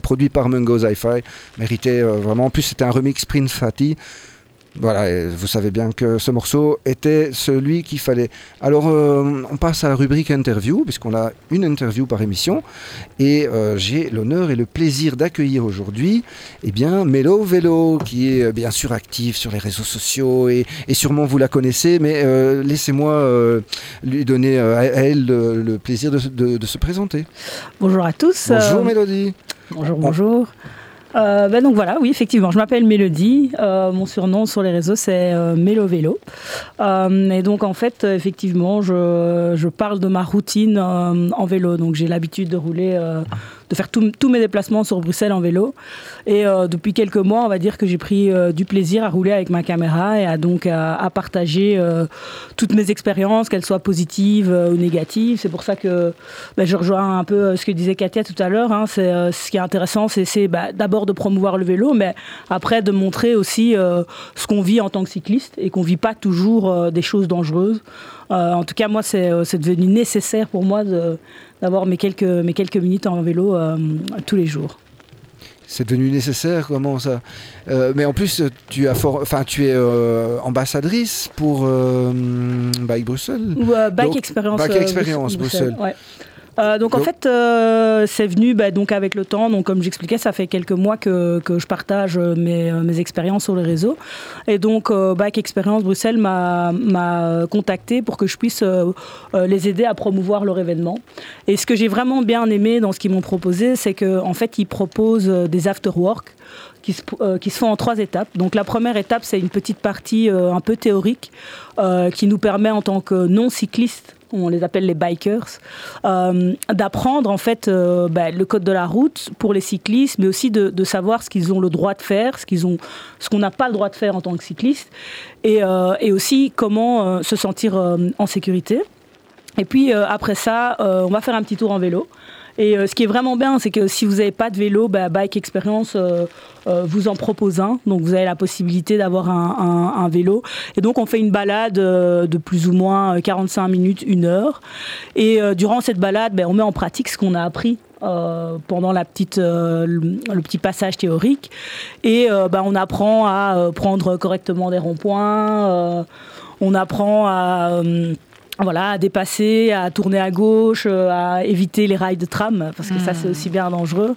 produit par Mungo Hi-Fi, méritait vraiment. En plus, c'était un remix Prince Fatty. Voilà, et vous savez bien que ce morceau était celui qu'il fallait. Alors, euh, on passe à la rubrique interview, puisqu'on a une interview par émission. Et euh, j'ai l'honneur et le plaisir d'accueillir aujourd'hui eh bien, Mélo Vélo, qui est euh, bien sûr active sur les réseaux sociaux. Et, et sûrement vous la connaissez, mais euh, laissez-moi lui donner à elle le, le plaisir de, se- de- de se présenter. Bonjour à tous. Bonjour Mélodie. bonjour, bonjour. Euh, ben donc voilà, oui, effectivement, je m'appelle Mélodie. Euh, mon surnom sur les réseaux, c'est euh, Mélo Vélo. Euh, et donc, en fait, effectivement, je, je parle de ma routine euh, en vélo. Donc, j'ai l'habitude de rouler, euh, de faire tous mes déplacements sur Bruxelles en vélo. Et euh, depuis quelques mois, on va dire que j'ai pris euh, du plaisir à rouler avec ma caméra et à donc à, partager euh, toutes mes expériences, qu'elles soient positives ou négatives. C'est pour ça que ben, je rejoins un peu ce que disait Katia tout à l'heure. hein. C'est ce qui est intéressant, c'est bah, d'abord de promouvoir le vélo, mais après de montrer aussi ce qu'on vit en tant que cycliste et qu'on vit pas toujours des choses dangereuses. En tout cas, moi, c'est devenu nécessaire pour moi de- d'avoir mes quelques, mes quelques minutes en vélo euh, tous les jours. C'est devenu nécessaire, comment ça? Euh, Mais en plus, tu, as for- enfin, tu es euh, ambassadrice pour euh, Bike Bruxelles. Ou Bike Experience. Bike Bruxelles. ouais. Euh, donc en fait, euh, c'est venu bah, donc avec le temps. Donc comme j'expliquais, ça fait quelques mois que, que je partage euh, mes, mes expériences sur les réseaux. Et donc euh, Bike Experience Bruxelles m'a contacté pour que je puisse les aider à promouvoir leur événement. Et ce que j'ai vraiment bien aimé dans ce qu'ils m'ont proposé, c'est qu'en en fait ils proposent des after-work qui se, euh, qui se font en trois étapes. Donc la première étape, c'est une petite partie euh, un peu théorique euh, qui nous permet en tant que non-cyclistes, on les appelle les bikers, euh, d'apprendre en fait euh, bah, le code de la route pour les cyclistes, mais aussi de, savoir ce qu'ils ont le droit de faire, ce qu'ils ont, ce qu'on n'a pas le droit de faire en tant que cycliste, et, euh, aussi comment se sentir en sécurité. Et puis après ça, on va faire un petit tour en vélo. Et euh, ce qui est vraiment bien, c'est que si vous n'avez pas de vélo, bah, Bike Experience euh, euh, vous en propose un. Donc vous avez la possibilité d'avoir un, vélo. Et donc on fait une balade de plus ou moins euh, 45 minutes, une heure. Et durant cette balade, ben, on met en pratique ce qu'on a appris. pendant le, petit passage théorique et ben, on apprend à prendre correctement des ronds-points on apprend à voilà, à dépasser, à tourner à gauche, euh, à éviter les rails de tram, parce que ça c'est aussi bien dangereux.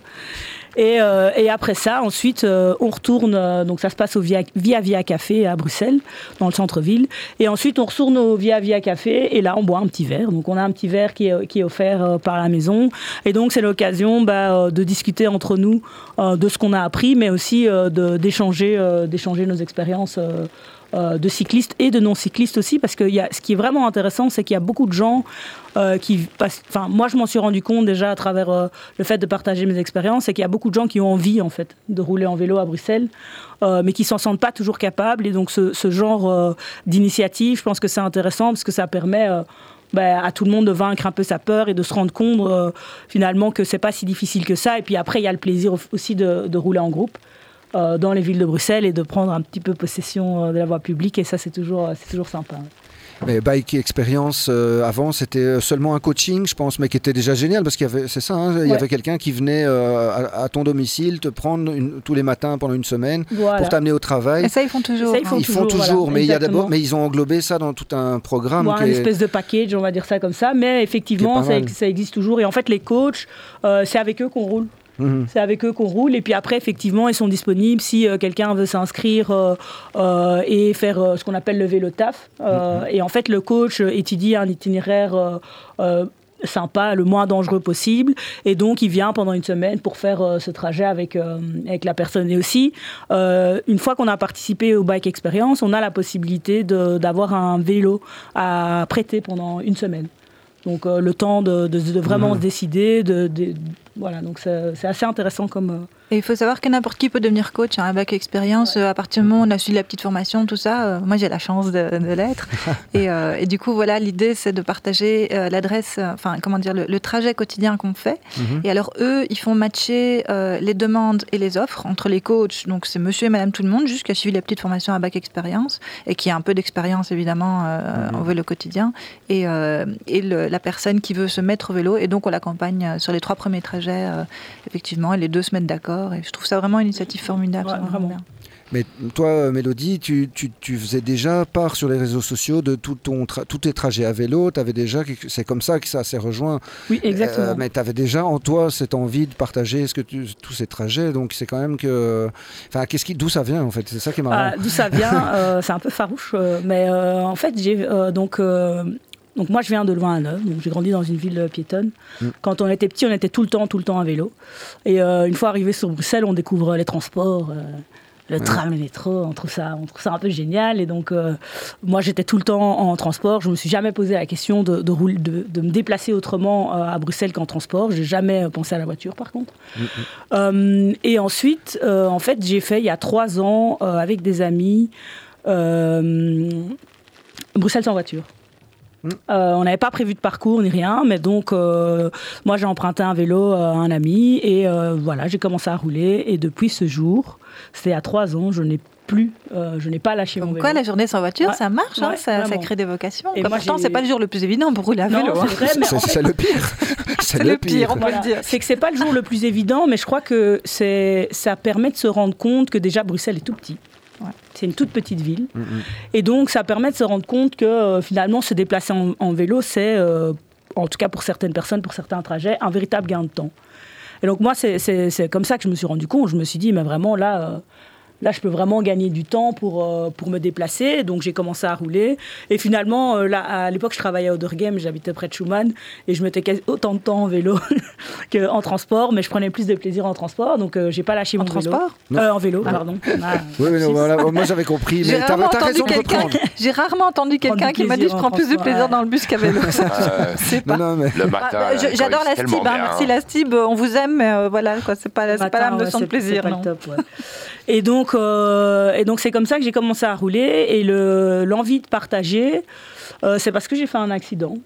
Et, euh, et après ça, ensuite, euh, on retourne, euh, donc ça se passe au Via Via, Via Café à Bruxelles, dans le centre-ville. Et ensuite, on retourne au Via Via Café, et là, on boit un petit verre. Donc, on a un petit verre qui est, qui est offert euh, par la maison. Et donc, c'est l'occasion bah, euh, de discuter entre nous euh, de ce qu'on a appris, mais aussi euh, d'échanger euh, d'échanger nos expériences. Euh, de cyclistes et de non-cyclistes aussi, parce que y a, ce qui est vraiment intéressant, c'est qu'il y a beaucoup de gens euh, qui passent. Enfin, moi, je m'en suis rendu compte déjà à travers euh, le fait de partager mes expériences, c'est qu'il y a beaucoup de gens qui ont envie, en fait, de rouler en vélo à Bruxelles, mais qui s'en sentent pas toujours capables. Et donc, ce, genre d'initiative, je pense que c'est intéressant parce que ça permet. ben, à tout le monde de vaincre un peu sa peur et de se rendre compte finalement que c'est pas si difficile que ça. Et puis après, il y a le plaisir aussi de rouler en groupe euh, dans les villes de Bruxelles et de prendre un petit peu possession euh, de la voie publique. Et ça, c'est toujours, c'est toujours sympa. Mais Bike Experience, euh, avant, c'était seulement un coaching, je pense, mais qui était déjà génial parce qu'il y avait, c'est ça, hein, il y avait quelqu'un qui venait euh, à, à ton domicile te prendre une- tous les matins pendant une semaine Voilà. pour t'amener au travail. Et ça, ils font toujours. Ça, ils font toujours, voilà, mais il y a d'abord, mais ils ont englobé ça dans tout un programme. Ou qui un est- espèce de package, on va dire ça comme ça. Mais effectivement, ça, existe toujours. Et en fait, les coachs, euh, c'est avec eux qu'on roule. Mhm. C'est avec eux qu'on roule. Et puis après, effectivement, ils sont disponibles si euh, quelqu'un veut s'inscrire euh, euh, et faire ce qu'on appelle le vélo taf. Euh, Et en fait, le coach étudie un itinéraire sympa, le moins dangereux possible. Et donc, il vient pendant une semaine pour faire euh, ce trajet avec, euh, avec la personne. Et aussi, euh, une fois qu'on a participé au Bike Experience, on a la possibilité d'avoir un vélo à prêter pendant une semaine. Donc, le temps de, de- de vraiment se décider. De, de- voilà, donc c'est assez intéressant comme. euh, Et il faut savoir que n'importe qui peut devenir coach. Hein, bac expérience, euh, à partir du moment où on a suivi la petite formation, tout ça, euh, moi j'ai la chance de, de l'être. [laughs] et, euh, et du coup, voilà, l'idée c'est de partager euh, l'adresse, enfin, comment dire, le, le trajet quotidien qu'on fait. Mhm. Et alors, eux, ils font matcher les demandes et les offres entre les coachs. Donc, c'est monsieur et madame tout le monde, juste qui a suivi la petite formation à bac expérience et qui a un peu d'expérience, évidemment, Mhm. en vélo quotidien. Et, et le- la personne qui veut se mettre au vélo. Et donc, on l'accompagne sur les trois premiers trajets, euh, effectivement, et les deux semaines d'accord. Et je trouve ça vraiment une initiative formidable. Ouais, vraiment. bien. Mais toi, euh, Mélodie, tu, tu, tu faisais déjà part sur les réseaux sociaux de tout ton tra- tous tes trajets à vélo. Avais déjà, c'est comme ça que ça s'est rejoint. Oui, exactement. Euh, mais tu avais déjà en toi cette envie de partager ce que tu, tous ces trajets. Donc c'est quand même que. Enfin, qu'est-ce qui, d'où ça vient en fait? C'est ça qui est marrant. Ah, D'où ça vient euh, C'est un peu farouche, mais euh, en fait, j'ai euh, donc. Donc moi, je viens de loin à Neuve, donc j'ai grandi dans une ville piétonne. Mm. Quand on était petit, on était tout le temps, tout le temps à vélo. Et euh, une fois arrivé sur Bruxelles, on découvre les transports, euh, le tram le métro. On trouve ça, on trouve ça un peu génial. Et donc, euh, moi, j'étais tout le temps en transport. Je me suis jamais posé la question de, de, rouler- de- de me déplacer autrement à Bruxelles qu'en transport. J'ai jamais pensé à la voiture, par contre. Euh, et ensuite, euh, en fait, j'ai fait il y a trois ans avec des amis Bruxelles sans voiture. Euh, on n'avait pas prévu de parcours ni rien, mais donc euh, moi j'ai emprunté un vélo à un ami et euh, voilà j'ai commencé à rouler et depuis ce jour, c'était à trois ans, je n'ai plus, euh, je n'ai pas lâché mon Comme vélo. quoi, la journée sans voiture, Ouais. ça marche, hein, Ouais, ça, crée des vocations. Et moi, Pourtant, c'est pas le jour le plus évident pour rouler à vélo. hein. [laughs] c'est C'est en fait, c'est le pire. c'est le pire, on peut le dire. c'est que c'est pas le jour le plus évident, mais je crois que c'est ça permet de se rendre compte que déjà Bruxelles est tout petit. Ouais. C'est une toute petite ville. Mm, mm. Et donc, ça permet de se rendre compte que euh, finalement, se déplacer en, en vélo, c'est, euh, en tout cas pour certaines personnes, pour certains trajets, un véritable gain de temps. Et donc, moi, c'est, c'est- c'est comme ça que je me suis rendu compte. Je me suis dit, mais vraiment, là, euh, là je peux vraiment gagner du temps pour, euh, pour me déplacer. Donc, j'ai commencé à rouler. Et finalement, euh, là, à l'époque, je travaillais à Odergem, j'habitais près de Schumann, et je mettais autant de temps en vélo [laughs] qu'en transport, mais je prenais plus de plaisir en transport. Donc, euh, j'ai pas lâché En mon vélo. transport Non. Euh, En vélo, pardon. Ah, Oui, oui, non, voilà. Moi j'avais compris, [laughs] mais J'ai t'as rarement entendu raison de quelqu'un reprendre. [laughs] J'ai rarement entendu Prendre quelqu'un du qui m'a dit je prends plus de plaisir ouais. dans le bus qu'à vélo. Euh, C'est pas. non, mais le matin. Ah, J'adore la Stib, hein. merci la Stib, on vous aime, mais euh, voilà, quoi, c'est pas, c'est pas leçon de c'est- c'est plaisir. Et donc, euh, et donc c'est comme ça que j'ai commencé à rouler. Et le- l'envie de partager, euh, c'est parce que j'ai fait un accident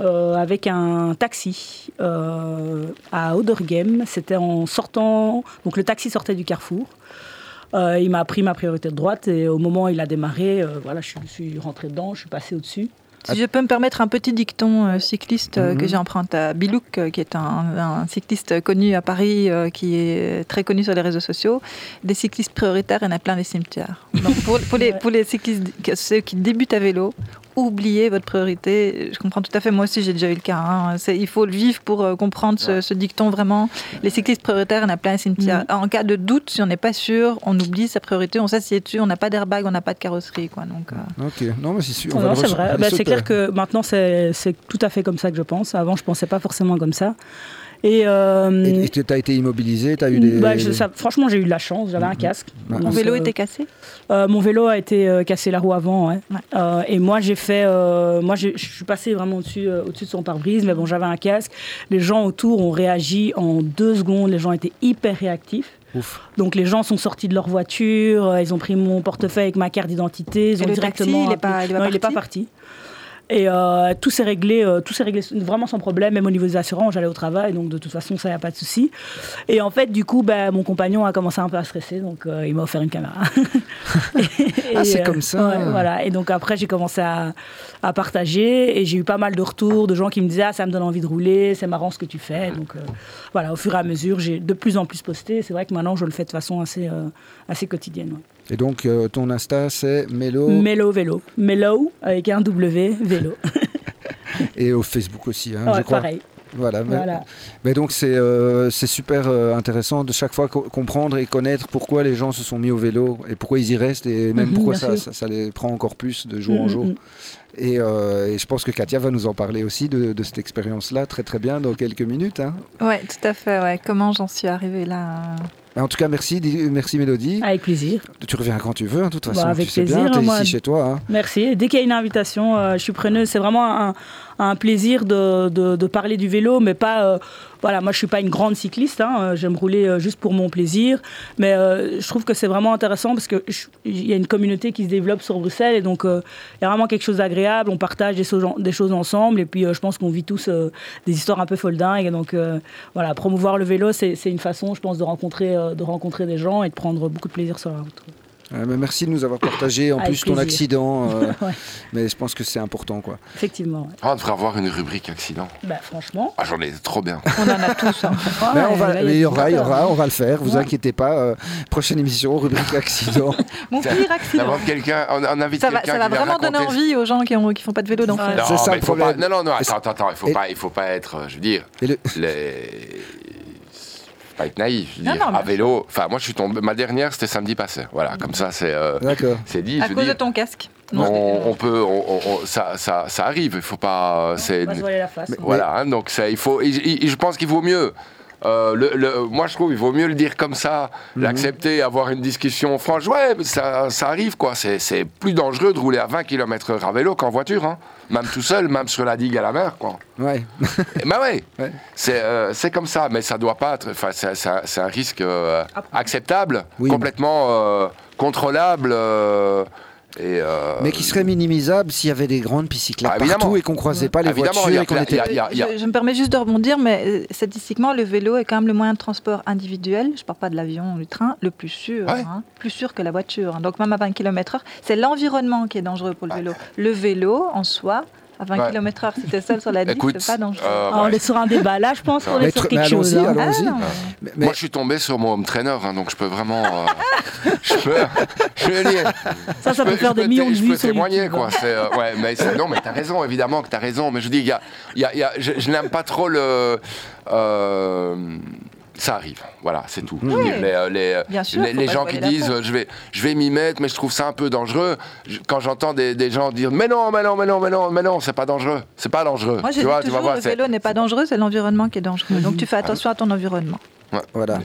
euh, avec un taxi à Odergem. C'était en sortant. Donc le taxi sortait du carrefour. Il m'a pris ma priorité de droite et au moment où il a démarré, voilà, je je suis rentré dedans, je suis passé au-dessus. Si je peux me permettre un petit dicton euh, cycliste euh, Mhm. que j'ai emprunté à Bilouk, euh, qui est un, un cycliste connu à Paris, euh, qui est très connu sur les réseaux sociaux. Des cyclistes prioritaires, il y en a plein des cimetières. Donc pour, pour les, [laughs] pour les cyclistes, ceux qui débutent à vélo, oubliez votre priorité. Je comprends tout à fait, moi aussi j'ai déjà eu le cas. hein. C'est- Il faut le vivre pour euh, comprendre ce, dicton vraiment. Les cyclistes prioritaires, il y en a plein des cimetières. En cas de doute, si on n'est pas sûr, on oublie sa priorité, on s'assied dessus, on n'a pas d'airbag, on n'a pas de carrosserie. Quoi. Donc, euh, Ok, non, mais c'est sûr. c'est vrai. le Bah, c'est clair que maintenant, c'est c'est tout à fait comme ça que je pense. Avant, je pensais pas forcément comme ça. Et, euh, tu as été immobilisé, tu as eu des. bah, je- ça- franchement, j'ai eu de la chance, j'avais un casque. Ouais. Mon vélo euh, était cassé euh, mon vélo a été euh, cassé la roue avant, ouais. Ouais. Euh, et moi j'ai fait, euh, moi je suis passé vraiment au-dessus, euh, au-dessus de son pare-brise, mais bon j'avais un casque. Les gens autour ont réagi en deux secondes. Les gens étaient hyper réactifs. Ouf. Donc les gens sont sortis de leur voiture, euh, ils ont pris mon portefeuille avec ma carte d'identité, ils Et ont le directement. taxi, il est appelé- pas- il est pas non, il est pas parti parti. Et euh, tout s'est réglé, euh, tout s'est réglé vraiment sans problème, même au niveau des assurances, j'allais au travail, donc de toute façon ça n'y a pas de souci. Et en fait, du coup, ben, mon compagnon a commencé un peu à stresser, donc euh, il m'a offert une caméra. [laughs] Et, Ah, c'est comme ça. ouais, voilà. Et donc après, j'ai commencé à, à partager et j'ai eu pas mal de retours de gens qui me disaient ah ça me donne envie de rouler, c'est marrant ce que tu fais. Donc voilà, au fur et à mesure, j'ai de plus en plus posté. C'est vrai que maintenant, je le fais de façon assez assez quotidienne. ouais. Et donc, euh, ton Insta, c'est Mélo. Mélo vélo, Mélo avec un W vélo. [laughs] Et au Facebook aussi, hein, Ouais, je crois. pareil. Voilà. mais- Voilà. Mais donc c'est euh, c'est super euh, intéressant de chaque fois co- comprendre et connaître pourquoi les gens se sont mis au vélo et pourquoi ils y restent et même Mhm, pourquoi ça, ça, ça les prend encore plus de jour en Mm, jour. mm. Et, euh, et je pense que Katia va nous en parler aussi de, de cette expérience-là très très bien dans quelques minutes. hein. Ouais, tout à fait. Ouais. Comment j'en suis arrivée là En tout cas, merci, merci Mélodie. Avec plaisir. Tu reviens quand tu veux, hein, de toute Bah, façon. avec tu sais plaisir, hein, moi. ici chez toi. hein. Merci. Dès qu'il y a une invitation, euh, je suis preneuse. C'est vraiment un, un plaisir de, de- parler du vélo, mais pas. euh, voilà, moi je suis pas une grande cycliste. hein, euh, J'aime rouler euh, juste pour mon plaisir, mais je trouve que c'est vraiment intéressant parce que je- il y a une communauté qui se développe sur Bruxelles et donc il y a vraiment quelque chose d'agréable. On partage des, choses- des choses ensemble et puis je pense qu'on vit tous des histoires un peu foldingues. Et donc voilà, promouvoir le vélo, c'est une façon, je pense, de rencontrer, de rencontrer des gens et de prendre beaucoup de plaisir sur la route. Euh, mais merci de nous avoir partagé en Avec plus ton accident. euh, [laughs] Ouais. Mais je pense que c'est important. quoi. Effectivement. ouais. Ah, on devrait avoir une rubrique accident. Bah, franchement. Ah, j'en ai trop bien. On en a tous. hein. [laughs] Mais ouais, on va, mais il y aura, il y aura, on va le faire. Vous Ouais. inquiétez pas. euh, prochaine émission, rubrique [laughs] accident. Mon pire accident. D'abord, quelqu'un, on, on invite Ça va, quelqu'un ça va vraiment donner envie aux gens qui ne font pas de vélo d'en Ouais. faire. Non, C'est ça, mais le il faut pas. problème. Non, non, Attends, attends, attends. Il faut et- pas, il faut pas être. Je veux dire, Et le- les. Faut Pas être naïf. Je veux Non, dire, non, à vélo. Enfin, moi, je suis tombé. Ma dernière, c'était samedi passé. Voilà, comme ça, c'est. euh, D'accord. c'est dit. À je cause de ton casque. On, on peut, on- on- on- ça, ça, ça arrive. Il faut pas. euh, C'est. On va se voiler la face. ouais. Voilà, hein, donc ça, il faut. et- et- et je pense qu'il vaut mieux. euh, le, le- moi, je trouve qu'il vaut mieux le dire comme ça, Mhm. l'accepter, avoir une discussion franche. Ouais, mais ça, ça arrive, quoi. C'est c'est plus dangereux de rouler à 20 km/h à vélo qu'en voiture, hein. Même tout seul, même sur la digue à la mer, quoi. Ouais. Eh ben ouais, Ouais. c'est euh, c'est comme ça, mais ça doit pas être. Enfin, c'est c'est un, c'est un risque euh, acceptable, Oui. complètement euh, contrôlable. Euh, et, euh, Mais qui serait minimisable s'il y avait des grandes pistes cyclables Ah, partout et qu'on croisait pas les Évidemment, voitures et qu'on était. Je, je me permets juste de rebondir, mais euh, statistiquement, le vélo est quand même le moyen de transport individuel, je ne parle pas de l'avion ou du train, le plus sûr. Ouais. hein, plus sûr que la voiture. Donc même à 20 km/h, c'est l'environnement qui est dangereux pour le vélo. Le vélo, en soi, à 20 Ouais. km/h, es seul sur la [laughs] digue, Écoute, c'est pas dangereux. euh, Ah, on est sur un débat. Là, je pense qu'on est sur quelque mais chose. hein. Ah. Mais- mais- Moi, je suis tombé sur mon home trainer, hein, donc je peux vraiment. euh, [laughs] je peux. Je veux dire, Ça, ça je peut faire des millions de je vues peux sur témoigner, YouTube. quoi. C'est, euh, ouais, mais non, mais t'as raison, évidemment que t'as raison. Mais je dis, il y a, il y a- y a- je, je n'aime pas trop le. Euh, ça arrive, voilà, c'est tout. Oui. les, euh, les, Bien sûr, les, gens qui disent euh, je vais, je vais m'y mettre, mais je trouve ça un peu dangereux. Je- quand j'entends des, des gens dire mais non, mais non, mais non, mais non, mais non, c'est pas dangereux, c'est pas dangereux. Moi, j'ai tu dit vois, tu vas toujours, voir, le vélo n'est pas dangereux, c'est l'environnement qui est dangereux. Donc tu fais attention à ton environnement. Voilà.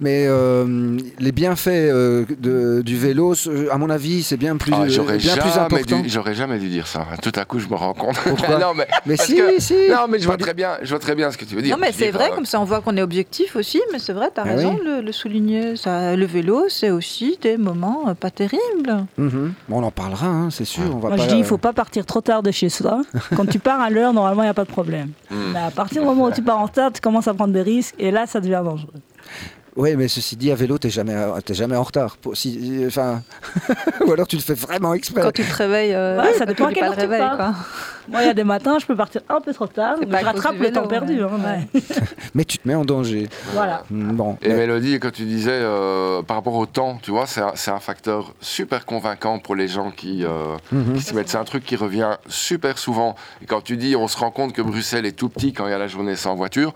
Mais euh, les bienfaits euh, de- du vélo, à mon avis, c'est bien plus, Ah, j'aurais bien plus important. j'aurais jamais dû dire ça. Tout à coup, je me rends compte. Pourquoi [laughs] non, mais, si, que- si. Non, mais je vois très bien, je vois très bien ce que tu veux dire. non, mais c'est vrai, euh, comme ça on voit qu'on est objectif aussi, mais c'est vrai, tu as Ah raison oui. de le, le souligner. Ça, le vélo, c'est aussi des moments euh, pas terribles. Mhm. Bon, on en parlera, hein, c'est sûr. On va Moi, pas, je dis, il faut pas partir trop tard de chez soi. [laughs] Quand tu pars à l'heure, normalement, il n'y a pas de problème. Hmm. Mais à partir du moment où tu pars en retard, tu commences à prendre des risques et là, ça devient dangereux. Oui, mais ceci dit, à vélo, t'es jamais, t'es jamais en retard. Pour- si- enfin, [laughs] ou alors tu le fais vraiment exprès. Quand tu te réveilles, euh, Ouais, ça dépend à quelle heure tu réveil. Quoi. Moi, il y a des matins, je peux partir un peu trop tard. Mais Je rattrape le temps perdu. ouais. hein, ouais. [laughs] Mais tu te mets en danger. Voilà. Mm, Bon. Et mais- Mélodie, quand tu disais euh, par rapport au temps, tu vois, c'est un, c'est un facteur super convaincant pour les gens qui, euh, Mhm. qui s'y mettent. C'est un truc qui revient super souvent. Et quand tu dis, on se rend compte que Bruxelles est tout petit quand il y a la journée sans voiture,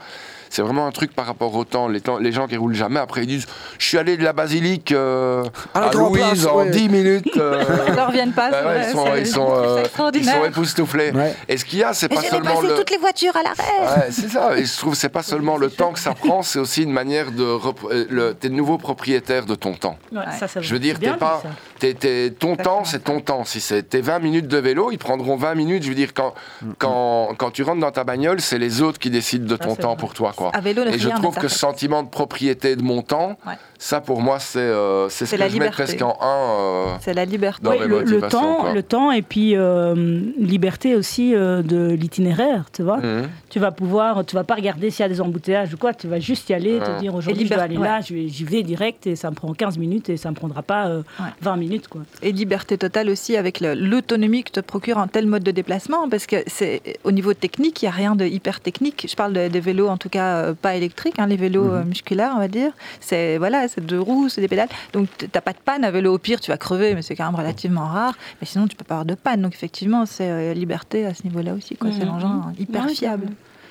c'est vraiment un truc par rapport au temps. Les, temps, les gens qui roulent jamais, après ils disent Je suis allé de la basilique euh, À la à Grand Louise Place, en ouais. 10 minutes. euh, [laughs] Ils ne reviennent pas. bah ouais, ils sont, c'est- ils sont, euh, ils sont époustouflés. Ouais. Et ce qu'il y a, c'est pas seulement dépassé le. toutes les voitures à l'arrêt. Ouais, c'est ça. Et je trouve que c'est pas seulement le temps que ça [laughs] prend, c'est aussi une manière de. euh, le- T'es de nouveau propriétaire de ton temps. Ouais, ça, ça Je veux dire, t'es pas. t'es- t'es- ton Exactement temps, c'est ton temps. Si c'est tes 20 minutes de vélo, ils prendront 20 minutes. Je veux dire, quand, quand, quand tu rentres dans ta bagnole, c'est les autres qui décident de ton temps vrai. pour toi. À vélo, Et je trouve que ce sentiment de propriété de mon temps, Ouais. Ça pour moi, c'est euh, ce que la je mets presque en un. euh, C'est la liberté. Dans Oui, mes le, temps, quoi. le temps et puis euh, liberté aussi euh, de l'itinéraire, tu vois. mhm. Tu vas pouvoir, tu vas pas regarder s'il y a des embouteillages ou quoi, tu vas juste y aller, Ouais. te dire aujourd'hui Et je vais aller là, vais- j'y vais direct et ça me prend 15 minutes et ça me prendra pas euh, Ouais. 20 minutes quoi. Et liberté totale aussi avec l'autonomie que te procure un tel mode de déplacement, parce que c'est au niveau technique, il n'y a rien de hyper technique. Je parle de- des vélos, en tout cas pas électriques, hein, les vélos Mhm. musculaires, on va dire. C'est voilà, c'est deux roues, c'est des pédales. Donc t'as pas de panne à vélo. Au pire, tu vas crever, mais c'est quand même relativement rare. Mais sinon, tu peux pas avoir de panne. Donc effectivement, c'est euh, liberté à ce niveau-là aussi. quoi. C'est l'engin hyper Ouais, fiable.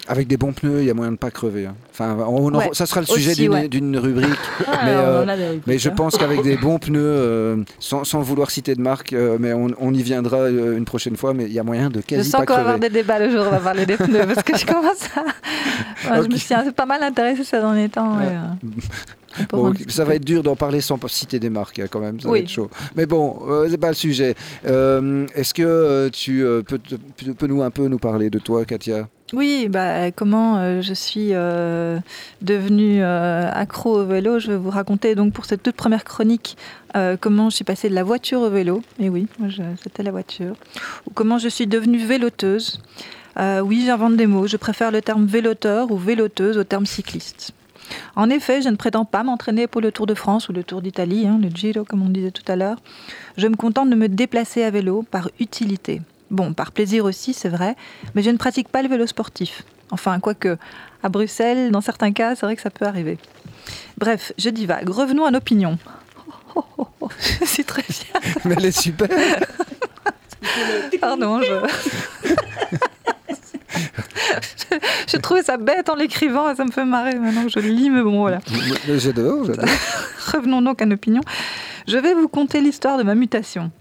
Avec des bons pneus, il y a moyen de pas crever. hein. Enfin, on en- Ouais, ça sera le sujet d'une ouais. rubrique. [laughs] Ah, Mais, euh, Mais je hein. pense qu'avec des bons [laughs] pneus, euh, sans, sans vouloir citer de marque, euh, mais on, on y viendra une prochaine fois, mais il y a moyen de Je quasi sens pas qu'on va avoir crever. des débats le jour où on va parler des pneus parce que je commence à. [laughs] Ouais, Je me suis un- pas mal intéressée ces derniers temps. Ouais. Bon, ça va être dur d'en parler sans citer des marques, hein, quand même, ça va être chaud. Mais bon, euh, c'est pas le sujet. Euh, Est-ce que euh, tu euh, peux, te- peux- nous un peu nous parler de toi, Katia? Oui, bah, comment euh, je suis euh, devenue euh, accro au vélo? Je vais vous raconter donc pour cette toute première chronique comment je suis passée de la voiture au vélo. Et oui, c'était la voiture. Ou comment je suis devenue véloteuse. Oui, j'invente des mots. Je préfère le terme véloteur ou véloteuse au terme cycliste. En effet, je ne prétends pas m'entraîner pour le Tour de France ou le Tour d'Italie, hein, le Giro comme on disait tout à l'heure. Je me contente de me déplacer à vélo par utilité. Bon, par plaisir aussi, c'est vrai, mais je ne pratique pas le vélo sportif. Enfin, quoique, à Bruxelles, dans certains cas, c'est vrai que ça peut arriver. Bref, je divague. Revenons à nos opinions. [laughs] Oh, oh, oh, je suis très fière. Mais elle est super Pardon, je... [laughs] je... trouvais ça bête en l'écrivant et ça me fait marrer maintenant que je lis, mais bon, voilà. J'adore, j'adore. [laughs] Revenons donc à nos opinions. Je vais vous conter l'histoire de ma mutation.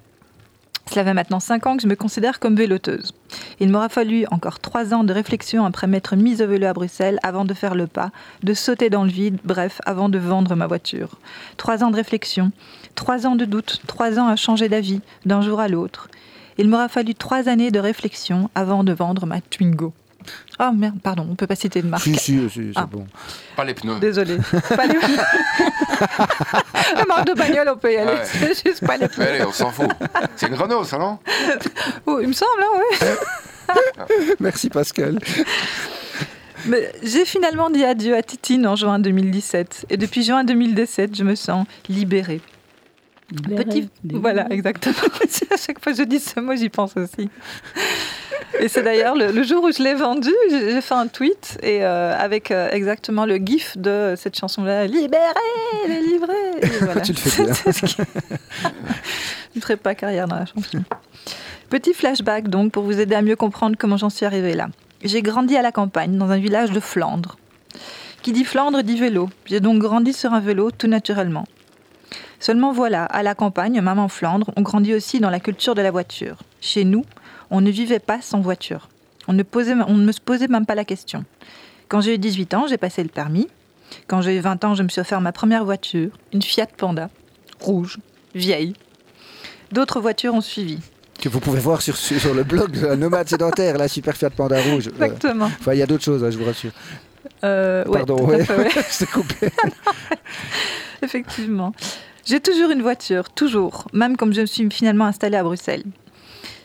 Cela fait maintenant 5 ans que je me considère comme véloteuse. Il m'aura fallu encore 3 ans de réflexion après m'être mise au vélo à Bruxelles avant de faire le pas, de sauter dans le vide, bref, avant de vendre ma voiture. 3 ans de réflexion, 3 ans de doute, 3 ans à changer d'avis d'un jour à l'autre. Il m'aura fallu 3 années de réflexion avant de vendre ma Twingo. Oh merde, pardon, on peut pas citer de marque. Si, si, si, c'est Ah. bon. Pas les pneus. Désolée. [laughs] Pas les... [laughs] La marque de bagnole, on peut y aller. Ouais. C'est juste pas les pneus. Allez, on s'en fout. C'est une Renault, ça, non? [laughs] Oh, il me semble, hein, ouais. Merci Pascal. Mais j'ai finalement dit adieu à Titine en juin 2017. Et depuis juin 2017, je me sens libérée. Petit... Voilà, exactement. [laughs] à chaque fois que je dis ce mot, j'y pense aussi. Et c'est d'ailleurs le, le jour où je l'ai vendu, j'ai fait un tweet et euh, avec euh, exactement le gif de cette chanson-là, libéré, délivré. Voilà. Tu le fais bien. [laughs] Qui- je [laughs] ne ferai pas carrière dans la chanson. Petit flashback donc pour vous aider à mieux comprendre comment j'en suis arrivée là. J'ai grandi à la campagne, dans un village de Flandre. Qui dit Flandre dit vélo. J'ai donc grandi sur un vélo tout naturellement. Seulement voilà, à la campagne, même en Flandre, on grandit aussi dans la culture de la voiture. Chez nous, on ne vivait pas sans voiture. On ne, posait, on ne me se posait même pas la question. Quand j'ai eu 18 ans, j'ai passé le permis. Quand j'ai eu 20 ans, je me suis offert ma première voiture, une Fiat Panda, rouge, vieille. D'autres voitures ont suivi. Que vous pouvez voir sur, sur le blog de la Nomade Sédentaire, la super Fiat Panda Rouge. Exactement. Enfin, il y a d'autres choses, hein, je vous rassure. Euh, Pardon, ouais. je t'ai [laughs] coupé. [laughs] Effectivement. J'ai toujours une voiture, toujours, même comme je me suis finalement installée à Bruxelles.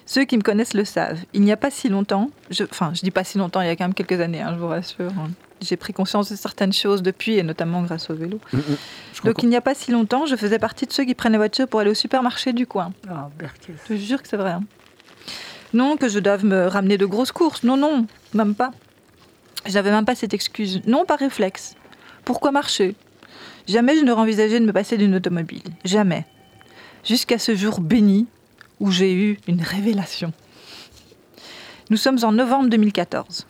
Ceux qui me connaissent le savent. Il n'y a pas si longtemps, je, enfin, je dis pas si longtemps, il y a quand même quelques années, hein, je vous rassure. hein. J'ai pris conscience de certaines choses depuis, et notamment grâce au vélo. Je Donc comprends. il n'y a pas si longtemps, je faisais partie de ceux qui prennent la voiture pour aller au supermarché du coin. Ah, Berkel. Je te jure que c'est vrai. hein. Non, que je doive me ramener de grosses courses. Non, non, même pas. J'avais même pas cette excuse. Non, par réflexe. Pourquoi marcher? Jamais je n'aurais envisagé de me passer d'une automobile. Jamais. Jusqu'à ce jour béni où j'ai eu une révélation. Nous sommes en novembre 2014.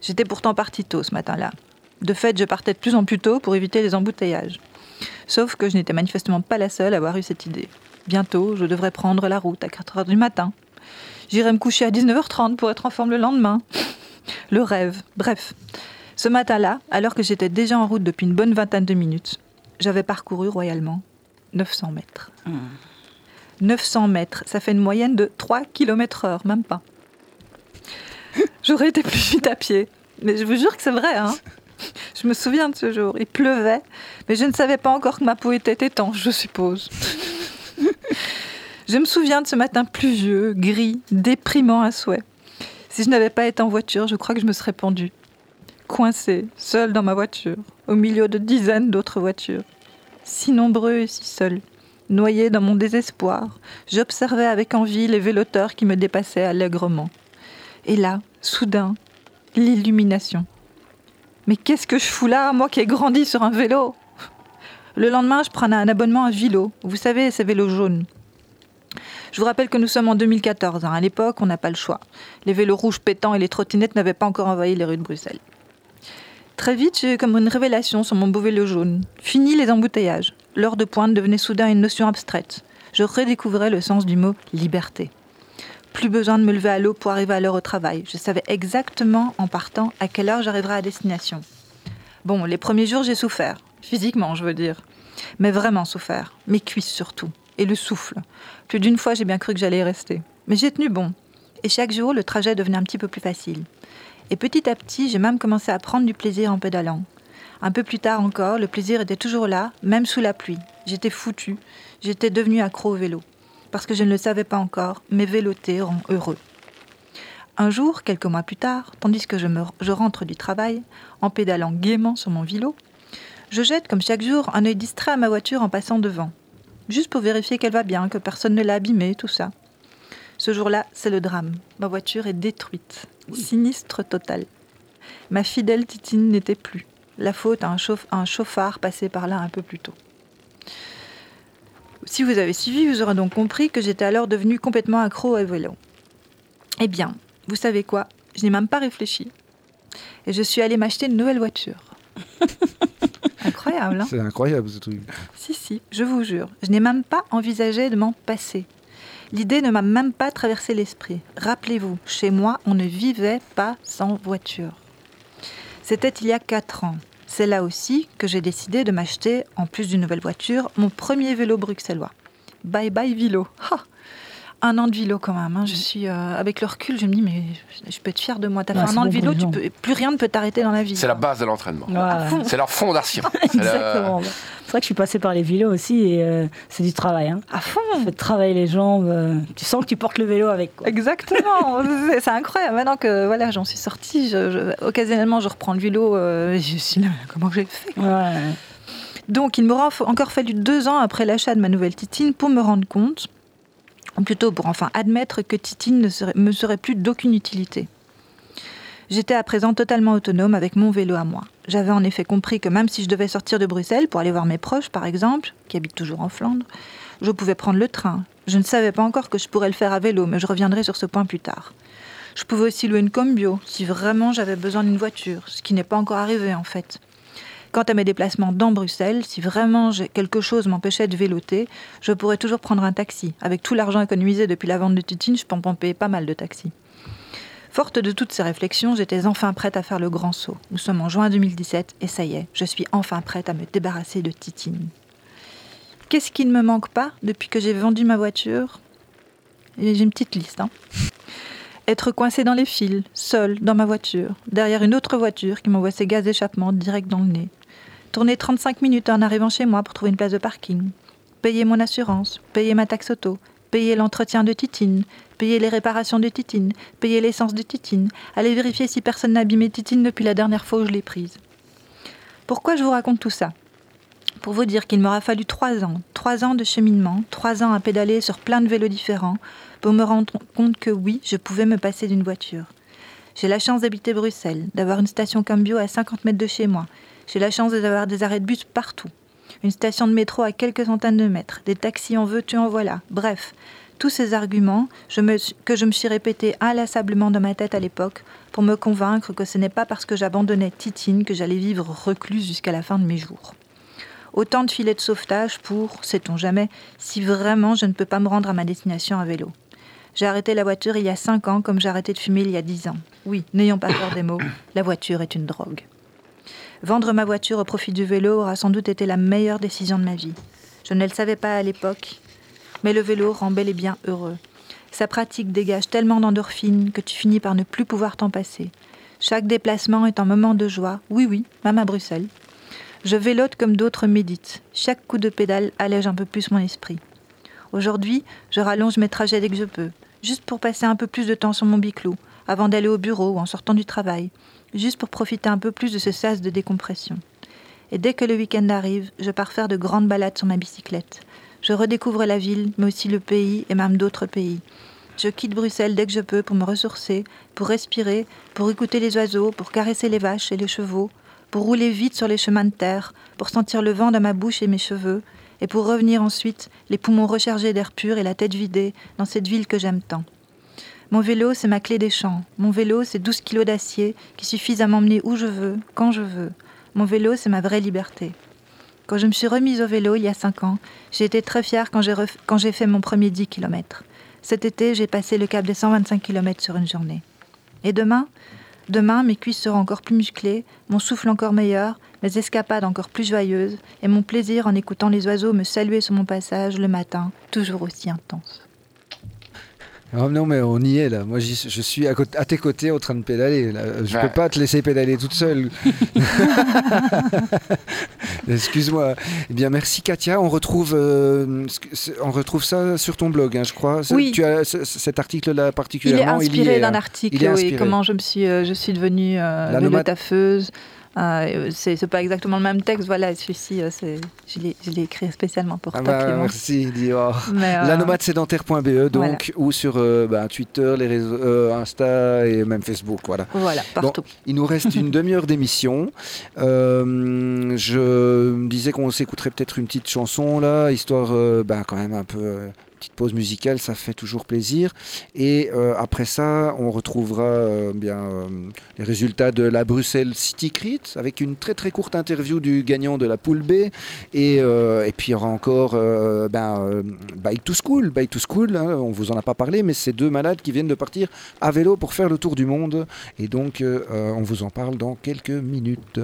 J'étais pourtant partie tôt ce matin-là. De fait, je partais de plus en plus tôt pour éviter les embouteillages. Sauf que je n'étais manifestement pas la seule à avoir eu cette idée. Bientôt, je devrais prendre la route à 4 heures du matin. J'irai me coucher à 19h30 pour être en forme le lendemain. Le rêve, bref. Ce matin-là, alors que j'étais déjà en route depuis une bonne vingtaine de minutes, j'avais parcouru royalement 900 mètres. 900 mètres, ça fait une moyenne de 3 km heure, même pas. J'aurais été plus vite à pied. Mais je vous jure que c'est vrai, hein. Je me souviens de ce jour. Il pleuvait, mais je ne savais pas encore que ma peau était étanche, je suppose. je me souviens de ce matin pluvieux, gris, déprimant à souhait. Si je n'avais pas été en voiture, je crois que je me serais pendue. Coincée, seule dans ma voiture, au milieu de dizaines d'autres voitures. Si nombreux et si seuls. Noyée dans mon désespoir, j'observais avec envie les véloteurs qui me dépassaient allègrement. Et là, soudain, l'illumination. Mais qu'est-ce que je fous là, moi qui ai grandi sur un vélo? Le lendemain, je prenais un abonnement à Vilo. Vous savez, ces vélos jaunes. Je vous rappelle que nous sommes en 2014. hein. À l'époque, on n'a pas le choix. Les vélos rouges pétants et les trottinettes n'avaient pas encore envahi les rues de Bruxelles. Très vite, j'ai eu comme une révélation sur mon beau vélo jaune. Fini les embouteillages. L'heure de pointe devenait soudain une notion abstraite. Je redécouvrais le sens du mot liberté. Plus besoin de me lever à l'eau pour arriver à l'heure au travail. Je savais exactement en partant à quelle heure j'arriverais à destination. Bon, les premiers jours, j'ai souffert. Physiquement, je veux dire. Mais vraiment souffert. Mes cuisses surtout. Et le souffle. Plus d'une fois, j'ai bien cru que j'allais rester. Mais j'ai tenu bon. Et chaque jour, le trajet devenait un petit peu plus facile. Et petit à petit, j'ai même commencé à prendre du plaisir en pédalant. Un peu plus tard encore, le plaisir était toujours là, même sous la pluie. J'étais foutue. J'étais devenue accro au vélo. Parce que je ne le savais pas encore, mais véloter rend heureux. Un jour, quelques mois plus tard, tandis que je, je rentre du travail, en pédalant gaiement sur mon vélo, je jette comme chaque jour un œil distrait à ma voiture en passant devant. Juste pour vérifier qu'elle va bien, que personne ne l'a abîmée, tout ça. Ce jour-là, c'est le drame. Ma voiture est détruite. Sinistre total. Ma fidèle Titine n'était plus. La faute à un, chauffard passé par là un peu plus tôt. Si vous avez suivi, vous aurez donc compris que j'étais alors devenue complètement accro au vélo. Eh bien, vous savez quoi? Je n'ai même pas réfléchi. Et je suis allée m'acheter une nouvelle voiture. [laughs] Incroyable, hein? C'est incroyable ce truc. si, si, je vous jure. Je n'ai même pas envisagé de m'en passer. L'idée ne m'a même pas traversé l'esprit. Rappelez-vous, chez moi, on ne vivait pas sans voiture. C'était il y a 4 ans. C'est là aussi que j'ai décidé de m'acheter, en plus d'une nouvelle voiture, mon premier vélo bruxellois. Bye bye vélo. Un an de vélo quand même. hein. Je suis euh, avec le recul, je me dis mais je peux être fière de moi. T'as Ouais, fait un an de vélo, tu peux, plus rien ne peut t'arrêter dans la vie. C'est la base de l'entraînement. C'est leur fondation. [laughs] Le- Exactement. C'est vrai que je suis passée par les vélos aussi et euh, c'est du travail. Hein. À fond. Fait travailler les jambes. euh, tu sens que tu portes le vélo avec. Quoi. Exactement, [laughs] C'est- incroyable. Maintenant que voilà, j'en suis sortie, je- je- occasionnellement je reprends le vélo. euh, et je suis là, [laughs] comment j'ai fait Ouais. Donc il m'aura encore fallu deux ans après l'achat de ma nouvelle Titine pour me rendre compte, plutôt pour enfin admettre que Titine ne me serait plus d'aucune utilité. J'étais à présent totalement autonome avec mon vélo à moi. J'avais en effet compris que même si je devais sortir de Bruxelles pour aller voir mes proches, par exemple, qui habitent toujours en Flandre, je pouvais prendre le train. Je ne savais pas encore que je pourrais le faire à vélo, mais je reviendrai sur ce point plus tard. Je pouvais aussi louer une combio si vraiment j'avais besoin d'une voiture, ce qui n'est pas encore arrivé en fait. Quant à mes déplacements dans Bruxelles, si vraiment quelque chose m'empêchait de véloter, je pourrais toujours prendre un taxi. Avec tout l'argent économisé depuis la vente de Titine, je peux en payer pas mal de taxis. Forte de toutes ces réflexions, j'étais enfin prête à faire le grand saut. Nous sommes en juin 2017 et ça y est, je suis enfin prête à me débarrasser de Titine. Qu'est-ce qui ne me manque pas depuis que j'ai vendu ma voiture? J'ai une petite liste. hein. Être coincée dans les fils, seule, dans ma voiture, derrière une autre voiture qui m'envoie ses gaz d'échappement direct dans le nez. Tourner 35 minutes en arrivant chez moi pour trouver une place de parking. Payer mon assurance, payer ma taxe auto, payer l'entretien de Titine, payer les réparations de Titine, payer l'essence de Titine, aller vérifier si personne n'a abîmé Titine depuis la dernière fois où je l'ai prise. Pourquoi je vous raconte tout ça? Pour vous dire qu'il m'aura fallu trois ans, trois ans de cheminement, trois ans à pédaler sur plein de vélos différents, pour me rendre compte que oui, je pouvais me passer d'une voiture. J'ai la chance d'habiter Bruxelles, d'avoir une station Cambio à 50 mètres de chez moi. J'ai la chance d'avoir des arrêts de bus partout. Une station de métro à quelques centaines de mètres, des taxis en veux-tu en voilà. Bref, Tous ces arguments que je me suis répété inlassablement dans ma tête à l'époque pour me convaincre que ce n'est pas parce que j'abandonnais Titine que j'allais vivre recluse jusqu'à la fin de mes jours. Autant de filets de sauvetage pour, sait-on jamais, si vraiment je ne peux pas me rendre à ma destination à vélo. J'ai arrêté la voiture il y a 5 ans comme j'ai arrêté de fumer il y a 10 ans. Oui, n'ayons pas peur des mots, [coughs] la voiture est une drogue. Vendre ma voiture au profit du vélo aura sans doute été la meilleure décision de ma vie. Je ne le savais pas à l'époque, mais le vélo rend bel et bien heureux. Sa pratique dégage tellement d'endorphines que tu finis par ne plus pouvoir t'en passer. Chaque déplacement est un moment de joie, oui oui, même à Bruxelles. Je vélote comme d'autres méditent. Chaque coup de pédale allège un peu plus mon esprit. Aujourd'hui, je rallonge mes trajets dès que je peux, juste pour passer un peu plus de temps sur mon biclou, avant d'aller au bureau ou en sortant du travail, juste pour profiter un peu plus de ce sas de décompression. Et dès que le week-end arrive, je pars faire de grandes balades sur ma bicyclette. Je redécouvre la ville, mais aussi le pays et même d'autres pays. Je quitte Bruxelles dès que je peux pour me ressourcer, pour respirer, pour écouter les oiseaux, pour caresser les vaches et les chevaux, pour rouler vite sur les chemins de terre, pour sentir le vent dans ma bouche et mes cheveux, et pour revenir ensuite, les poumons rechargés d'air pur et la tête vidée, dans cette ville que j'aime tant. Mon vélo, c'est ma clé des champs. Mon vélo, c'est 12 kilos d'acier qui suffisent à m'emmener où je veux, quand je veux. Mon vélo, c'est ma vraie liberté. Quand je me suis remise au vélo il y a 5 ans, j'ai été très fière quand j'ai, fait mon premier 10 km. Cet été, j'ai passé le cap des 125 km sur une journée. Et demain? Demain, mes cuisses seront encore plus musclées, mon souffle encore meilleur, mes escapades encore plus joyeuses, et mon plaisir en écoutant les oiseaux me saluer sur mon passage le matin, toujours aussi intense. Oh non, mais on y est là. Moi, je suis à, tes côtés en train de pédaler. là. Je Ouais. peux pas te laisser pédaler toute seule. [laughs] Excuse-moi. Eh bien, merci Katia. On retrouve, euh, on retrouve ça sur ton blog, hein, je crois. Oui. Tu as ce- ce- cet article-là Il est particulièrement. inspiré est, d'un hein. article, Il est oui, inspiré. comment je me suis, euh, je suis devenue euh, La nomade-. Euh, c'est pas exactement le même texte, voilà, celui-ci, euh, je l'ai écrit spécialement pour Ah toi, bah, merci, Dior. [laughs] Euh, La nomade sédentaire.be donc voilà. ou sur euh, bah, Twitter, les réseaux, euh, Insta et même Facebook, voilà. Voilà, partout. Il nous reste une [laughs] demi-heure d'émission. Je me disais qu'on s'écouterait peut-être une petite chanson là, histoire, bah, quand même un peu. Petite pause musicale, ça fait toujours plaisir. Et euh, après ça, on retrouvera euh, bien euh, les résultats de la Bruxelles City Crit avec une très très courte interview du gagnant de la poule B. Et, et puis il y aura encore ben, Bike to School. Bike to School, hein, on vous en a pas parlé, mais c'est deux malades qui viennent de partir à vélo pour faire le tour du monde. Et donc, on vous en parle dans quelques minutes.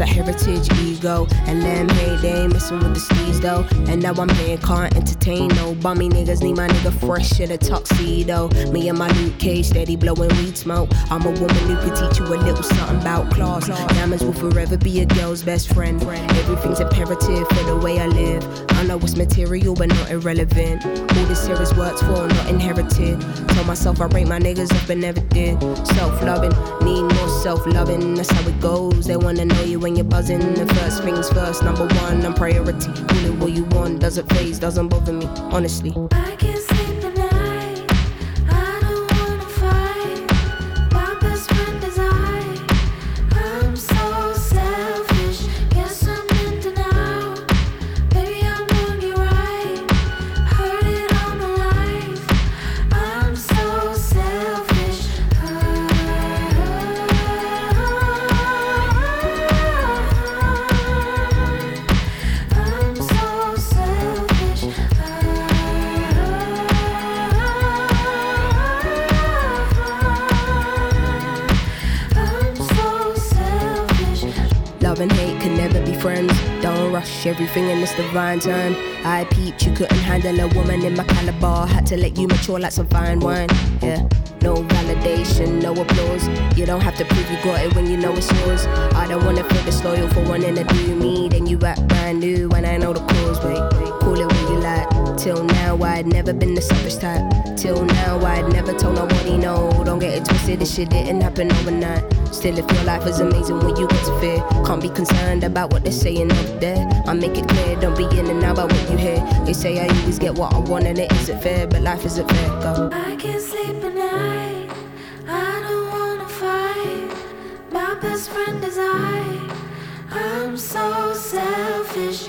The heritage ego. And they ain't messing with the steez though. And now I'm here, can't entertain no bummy niggas. Need my nigga fresh in a tuxedo. Me and my Luke Cage steady blowing weed smoke. I'm a woman who could teach you a little something about class. Diamonds will forever be a girl's best friend. Everything's imperative for the way I live. I know it's material but not irrelevant. All this here is worked for, not inherited. Told myself I rate my niggas up but never did. Self loving, need more self loving. That's how it goes. They wanna know you when you're buzzing. The first things first, number one, I'm priority. It what you want, doesn't phase, doesn't bother me, honestly. I can't everything in this divine time. I peeped, you couldn't handle a woman in my caliber. Had to let you mature like some fine wine. Yeah. No validation, no applause. You don't have to prove you got it when you know it's yours. I don't wanna feel disloyal for wanting to do me. Then you act brand new when I know the cause. Wait, call it what you like. Till now, I'd never been the selfish type. Till now, I'd never told nobody no. Don't get it twisted, this shit didn't happen overnight. Still, if your life is amazing when you get to fear, can't be concerned about what they're saying up there. I make it clear, don't be in and out about what you hear. They say I always get what I want and it isn't fair, but life isn't fair. Go. I can't sleep at night. I don't wanna fight. My best friend is I. I'm so selfish.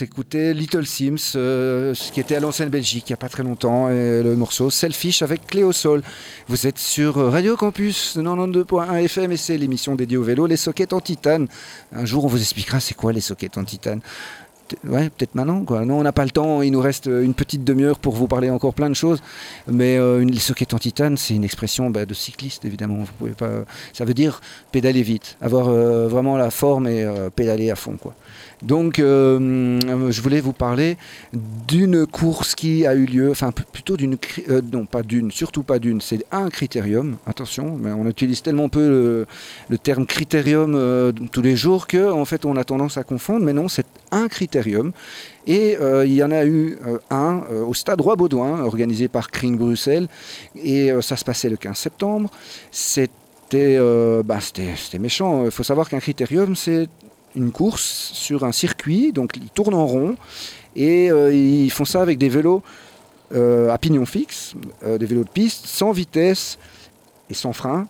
S'écoutait Little Sims, euh, qui était à l'ancienne Belgique il n'y a pas très longtemps, et le morceau Selfish avec Cléo Sol. Vous êtes sur Radio Campus 92.1 FM et c'est l'émission dédiée au vélo, les sockets en titane. Un jour, on vous expliquera c'est quoi les sockets en titane. Ouais, peut-être maintenant. Quoi. Non, on n'a pas le temps. Il nous reste une petite demi-heure pour vous parler encore plein de choses. Mais euh, les sockets en titane, c'est une expression bah, de cycliste, évidemment. Vous pouvez pas. Ça veut dire pédaler vite, avoir euh, vraiment la forme et pédaler à fond, quoi. Donc, euh, je voulais vous parler d'une course qui a eu lieu, enfin plutôt d'une, euh, non pas d'une, surtout pas d'une, c'est un critérium. Attention, on utilise tellement peu le, terme critérium euh, tous les jours que en fait on a tendance à confondre. Mais non, c'est un critérium. Et il y en a eu un au Stade Roi-Baudouin, organisé par Kring Bruxelles, et ça se passait le 15 septembre. C'était, bah, méchant. Il faut savoir qu'un critérium, c'est une course sur un circuit, donc ils tournent en rond et euh, ils font ça avec des vélos euh, à pignon fixe, euh, des vélos de piste, sans vitesse et sans frein.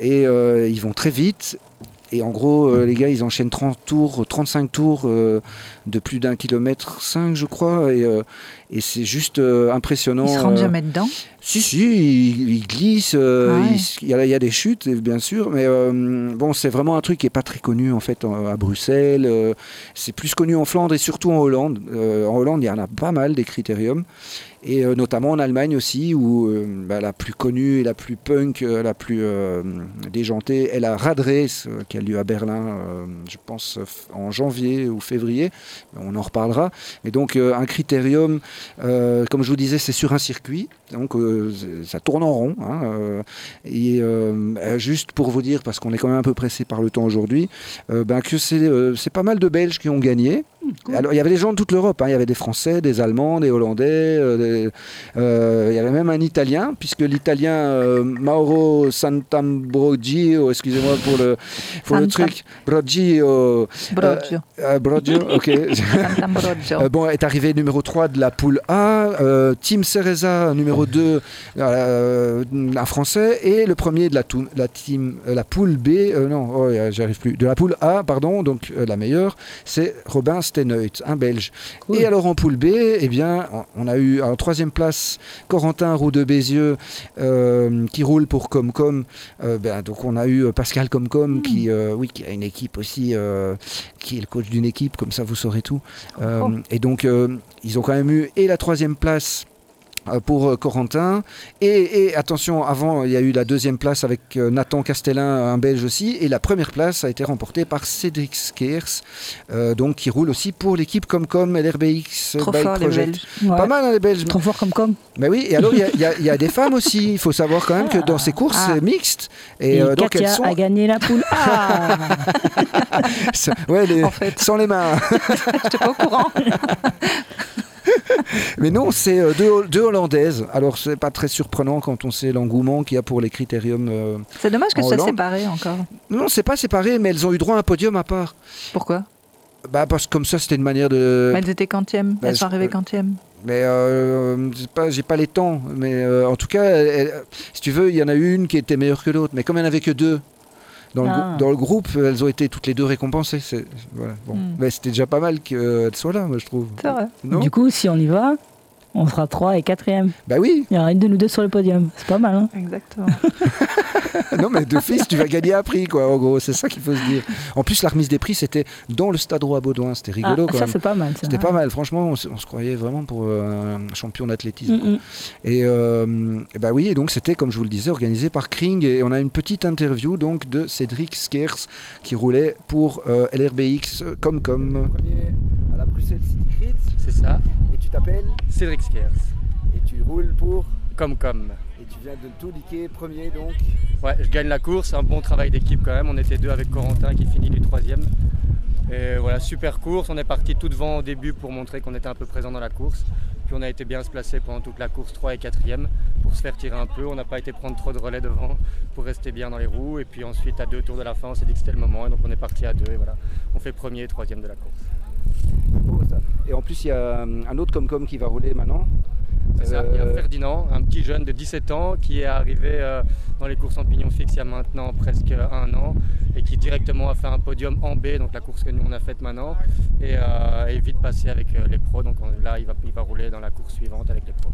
Et ils vont très vite. Et en gros, euh, les gars, ils enchaînent 30 tours, 35 tours euh, de plus d'un kilomètre 5, je crois. Et, euh, et c'est juste impressionnant. Ils se rendent jamais dedans. si, si, il, il glisse, Ah ouais. il- y a, il y a des chutes, bien sûr, mais bon, c'est vraiment un truc qui n'est pas très connu en fait à Bruxelles. c'est plus connu en Flandre et surtout en Hollande. En Hollande, il y en a pas mal des critériums, et euh, notamment en Allemagne aussi, où euh, bah, la plus connue et la plus punk, euh, la plus euh, déjantée est la Rad Race, euh, qui a lieu à Berlin, euh, je pense, en janvier ou février. On en reparlera. Mais donc, un critérium, comme je vous disais, c'est sur un circuit. Donc ça tourne en rond. hein, et juste pour vous dire, parce qu'on est quand même un peu pressé par le temps aujourd'hui, ben, que c'est c'est pas mal de Belges qui ont gagné. Alors il y avait des gens de toute l'Europe. hein, Il y avait des Français, des Allemands, des Hollandais. euh, des- euh, il y avait même un Italien, puisque l'Italien euh, Mauro Santambrogio, excusez-moi pour le, pour le truc, Brogio, Brogio, [laughs] ok. Sant'Ambrogio. Bon, est arrivé numéro 3 de la poule A, Tim Cereza numéro 2, euh, un français, et le premier de la, team, la poule B, non, oh, j'arrive plus, de la poule A, pardon, donc la meilleure, c'est Robin Stenoit, un Belge. Cool. Et alors en poule B, eh bien, on a eu en troisième place Corentin Roux de Bézieux euh, qui roule pour Comcom. Euh, ben, donc on a eu euh, Pascal Comcom qui, euh, oui, qui a une équipe aussi, qui est le coach d'une équipe, comme ça vous saurez tout. Oh. Et donc ils ont quand même eu et la troisième place pour euh, Corentin. Et, et attention, avant, il y a eu la deuxième place avec euh, Nathan Castellin, un Belge aussi. Et la première place a été remportée par Cédric Skers, euh, donc qui roule aussi pour l'équipe Comcom LRBX Trop Bike fort les Project. Belges. Ouais. Pas mal hein, les Belges. Trop fort comme com. Mais oui, et alors il y a- y, y des femmes aussi. Il faut savoir quand même que dans ces courses Ah. c'est mixte. Et, Et, euh, donc Katia elles sont. a gagné la poule. Ah [laughs] Ouais, les- En fait. sans les mains. [laughs] J'étais pas au courant. [laughs] [laughs] Mais non, c'est euh, deux, deux Hollandaises. Alors, c'est pas très surprenant quand on sait l'engouement qu'il y a pour les critériums. euh. C'est dommage que ce soit séparé encore. Non, c'est pas séparé, mais elles ont eu droit à un podium à part. Pourquoi? Bah, parce que comme ça, c'était une manière de. Bah, Elles étaient quantième. bah, Elles sont je- arrivées quantième. Mais euh, j'ai pas, les temps. Mais euh, en tout cas, elle- elle- si tu veux, il y en a eu une qui était meilleure que l'autre. Mais comme il n'y en avait que deux dans, le, grou- Ah. dans le groupe, elles ont été toutes les deux récompensées. C'est, voilà, bon. Hmm. Mais c'était déjà pas mal qu'elles soient là, moi, je trouve. C'est vrai. Non? Du coup, si on y va, on sera 3 et 4 Bah oui. Il y aura une de nous deux sur le podium. C'est pas mal, hein Exactement. [laughs] non, mais d'office, tu vas gagner un prix, quoi. En gros, c'est ça qu'il faut se dire. En plus, la remise des prix, c'était dans le Stade Roi Baudouin. C'était rigolo, Ah, ça, c'est pas mal. C'était pas mal, franchement, on, se on se croyait vraiment pour euh, un champion d'athlétisme. Mm. Et, euh, et bah oui, et donc c'était, comme je vous le disais, organisé par Kring. Et on a une petite interview donc de Cédric Skers qui roulait pour euh, LRBX Comcom. à la Bruxelles City C'est ça, Et tu t'appelles Cédric Et tu roules pour. Comme comme. Et tu viens de tout liquer premier donc. Ouais, je gagne la course, un bon travail d'équipe quand même. On était deux avec Corentin qui finit du troisième. Et voilà, super course. On est parti tout devant au début pour montrer qu'on était un peu présent dans la course. Puis on a été bien se placer pendant toute la course 3 et 4e pour se faire tirer un peu. On n'a pas été prendre trop de relais devant pour rester bien dans les roues. Et puis ensuite, à deux tours de la fin, on s'est dit que c'était le moment. Et donc on est parti à deux. Et voilà, on fait premier et troisième de la course. Beau, ça. Et en plus, il y a euh, un autre Comcom qui va rouler maintenant. C'est ça, il y a Euh, Ferdinand, un petit jeune de 17 ans qui est arrivé euh, dans les courses en pignon fixe il y a maintenant presque un an et qui directement a fait un podium en B, donc la course que nous on a faite maintenant, et est vite passé avec les pros. Donc on- là, il va, il va rouler dans la course suivante avec les pros.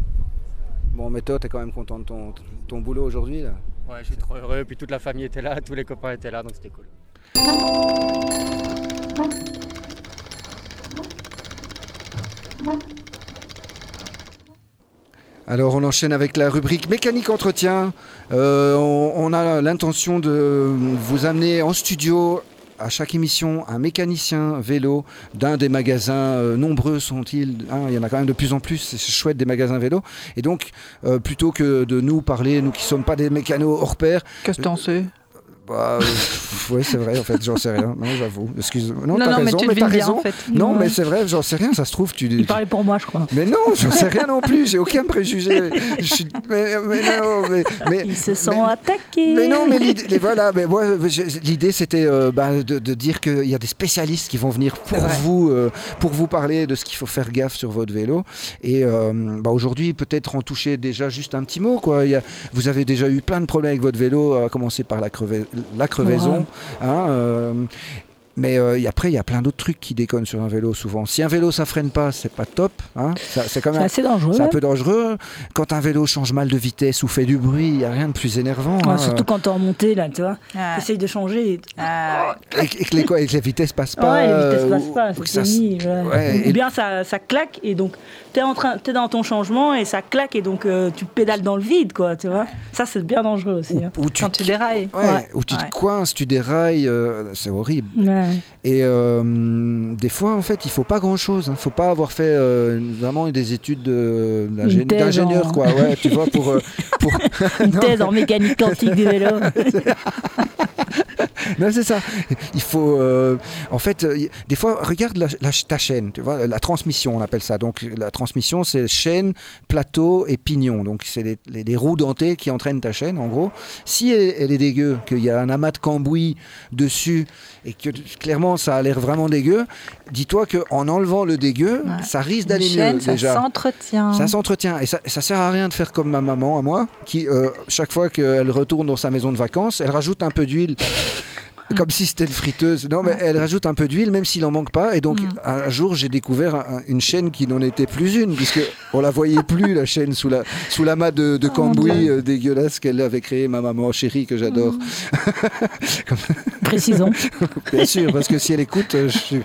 Bon, mais toi, t'es quand même content de ton, ton boulot aujourd'hui là. Ouais, je suis trop heureux. Puis toute la famille était là, tous les copains étaient là, donc c'était cool. Alors on enchaîne avec la rubrique mécanique entretien. Euh, on, on a l'intention de vous amener en studio à chaque émission un mécanicien vélo d'un des magasins. euh, nombreux sont-ils hein, Il y en a quand même de plus en plus. C'est chouette des magasins vélo. Et donc euh, plutôt que de nous parler, nous qui sommes pas des mécanos hors pair, Qu'est-ce que t'en sais? Bah, [laughs] oui c'est vrai en fait, j'en sais rien. Non j'avoue. Excuse. Non, Non, t'as non, mais raison, tu mais t'as bien raison. en fait. Non, Ouais. mais c'est vrai, j'en sais rien, ça se trouve, tu. Il parlait pour moi, je crois. Mais non, j'en sais rien non plus, j'ai aucun préjugé. [laughs] Je suis- mais, mais non, mais, mais- Ils se sont mais- attaqués. mais non, mais l'idée, les- voilà, mais moi, l'idée c'était euh, bah, de, de dire qu'il y a des spécialistes qui vont venir pour vous, euh, pour vous parler de ce qu'il faut faire gaffe sur votre vélo. Et euh, bah, aujourd'hui, peut-être en toucher déjà juste un petit mot. Quoi. Il y a- vous avez déjà eu plein de problèmes avec votre vélo, à commencer par la, creva- la crevaison. hein, euh, mais euh, après, il y a plein d'autres trucs qui déconnent sur un vélo souvent. Si un vélo ça freine pas, c'est pas top. Hein, c'est quand C'est même assez dangereux. c'est un ouais. peu dangereux. Quand un vélo change mal de vitesse ou fait du bruit, il n'y a rien de plus énervant. Ouais, hein. surtout quand t'es en montée, là, tu vois. Ah. T'essayes de changer. Et... Ah, Et, et que les, quoi, et que les vitesses passent pas. ouais, les vitesses euh, passent ou- pas. ou ça ouais. bien ça, ça claque et donc t'es en train, t'es dans ton changement et ça claque et donc euh, tu pédales dans le vide, quoi. Tu vois. Ça c'est bien dangereux aussi. ou, hein. ou tu, quand tu dérailles. ouais, Ouais. ou tu Ouais. te coinces, tu dérailles, euh, c'est horrible. Ouais. Et euh, des fois, en fait, il faut pas grand-chose. Il ne faut pas avoir fait euh, vraiment des études d'ingénieur, en- quoi. Ouais, tu vois, pour, euh, pour... [laughs] Une [laughs] thèse en mécanique quantique du vélo. [laughs] Non, c'est ça. Il faut. euh, en fait, euh, des fois, regarde la, la- ta chaîne, tu vois, la transmission, on appelle ça. Donc, la transmission, c'est chaîne, plateau et pignon. Donc, c'est les, les- les roues dentées qui entraînent ta chaîne, en gros. Si elle, elle est dégueu, qu'il y a un amas de cambouis dessus et que clairement ça a l'air vraiment dégueu, dis-toi qu'en enlevant le dégueu, Ouais. ça risque d'aller mieux chaîne, ça déjà. s'entretient. Ça s'entretient et ça, ça sert à rien de faire comme ma maman à moi, qui euh, chaque fois qu'elle retourne dans sa maison de vacances, elle rajoute un peu d'huile. Comme si c'était une friteuse. Non, mais elle rajoute un peu d'huile, même s'il en manque pas. Et donc, Mm. un jour, j'ai découvert un- une chaîne qui n'en était plus une, puisque on la voyait plus, la chaîne, sous la sous l'amas de, de Oh, cambouis euh, dégueulasse qu'elle avait créé, ma maman chérie, que j'adore. [laughs] Précisons. [laughs] Bien sûr, parce que si elle écoute, euh, je suis-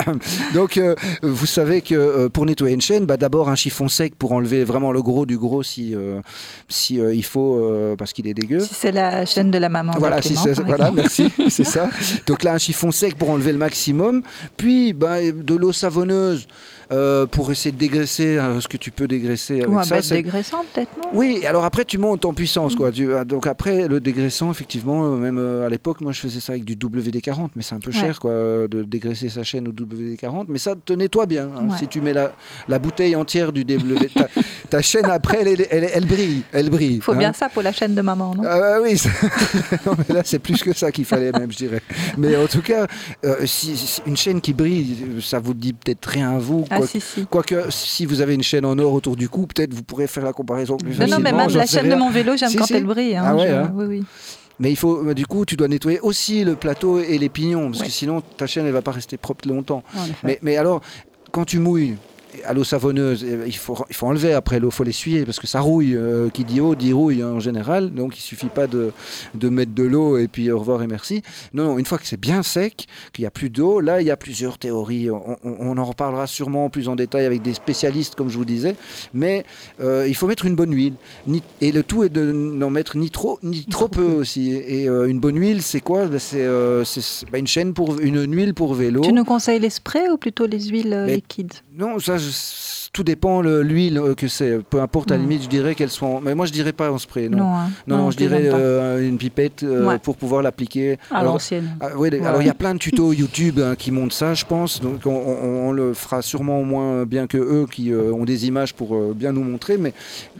[coughs] Donc, euh, vous savez que euh, pour nettoyer une chaîne, bah, d'abord un chiffon sec pour enlever vraiment le gros du gros si, euh, si euh, il faut, euh, parce qu'il est dégueu. Si c'est la chaîne de la maman. de Voilà, si Clément, c'est- par voilà, exemple. merci, c'est [laughs] ça. Donc là, un chiffon sec pour enlever le maximum. Puis, bah, de l'eau savonneuse euh, pour essayer de dégraisser euh, ce que tu peux dégraisser avec Ou un ça. bête c'est- dégraissant, peut-être, non? Oui, alors après tu montes en puissance quoi. Tu- ah, donc après le dégraissant effectivement, euh, même euh, à l'époque moi je faisais ça avec du WD-40, mais c'est un peu Ouais. cher quoi euh, de dégraisser sa chaîne au WD-40, mais ça te nettoie bien. hein. Ouais. Si tu mets la, la bouteille entière du WD, ta, chaîne après elle, elle, elle- elle brille, elle brille. Faut hein. bien ça pour la chaîne de maman, non? Ah bah oui, [laughs] non, mais là c'est plus que ça qu'il fallait même, je dirais. Mais en tout cas, euh, si, si- une chaîne qui brille, ça vous dit peut-être rien à vous. Ah quoi- si, si. Quoique, si vous avez une chaîne en or autour du cou, peut-être vous pourrez faire la comparaison plus Non, facilement. non, mais même j'en la chaîne de mon vélo, j'aime quand elle brille. hein, Ah ouais, je- hein. Oui, oui. Mais il faut, bah, du coup, tu dois nettoyer aussi le plateau et les pignons, parce Ouais. que sinon ta chaîne elle va pas rester propre longtemps. Mais, mais alors, quand tu mouilles à l'eau savonneuse, eh ben, il faut, il faut enlever après l'eau, il faut l'essuyer parce que ça rouille. euh, qui dit eau dit rouille hein, en général. Donc il suffit pas de, de mettre de l'eau et puis au revoir et merci. Non, non, une fois que c'est bien sec, qu'il n'y a plus d'eau, là il y a plusieurs théories. On, on- on en reparlera sûrement plus en détail avec des spécialistes, comme je vous disais. Mais euh, il faut mettre une bonne huile. Ni- et le tout est de n'en mettre ni trop ni trop peu [laughs] aussi. Et euh, une bonne huile, c'est quoi? Ben, C'est bah, une chaîne pour une huile pour vélo. Tu nous conseilles les sprays ou plutôt les huiles Mais- liquides? Non, ça, je- tout dépend le- l'huile euh, que c'est. Peu importe, à la Mm. limite, je dirais qu'elle soit. en- Mais moi, je dirais pas en spray. Non, non, hein. non, je dirais euh, une pipette euh, Ouais. pour pouvoir l'appliquer. À Alors, l'ancienne. ah, Ouais. alors il y a plein de tutos [laughs] YouTube hein, qui montrent ça, je pense. Donc on, on- on le fera sûrement moins bien que eux qui ont des images pour bien nous montrer. Mais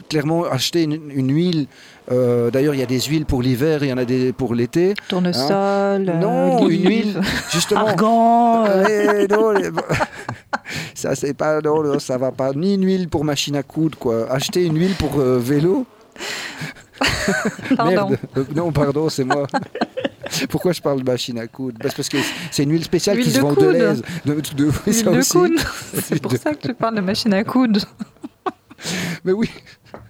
clairement, acheter une, une huile. Euh, D'ailleurs, il y a des huiles pour l'hiver, il y en a des pour l'été. Tournesol, euh, Hein Non, une olive. huile, [laughs] justement. Argan. euh, Ouais, non, les- [laughs] ça c'est pas non, non, ça va pas ni une huile pour machine à coudre quoi acheter une huile pour euh, vélo [laughs] Pardon. Merde. Euh, non pardon c'est moi pourquoi je parle de machine à coudre? C'est parce que c'est une huile spéciale Huile qui se de vend coude. De, de, Huile de coude. C'est pour ça que tu parles de machine à coudre. mais oui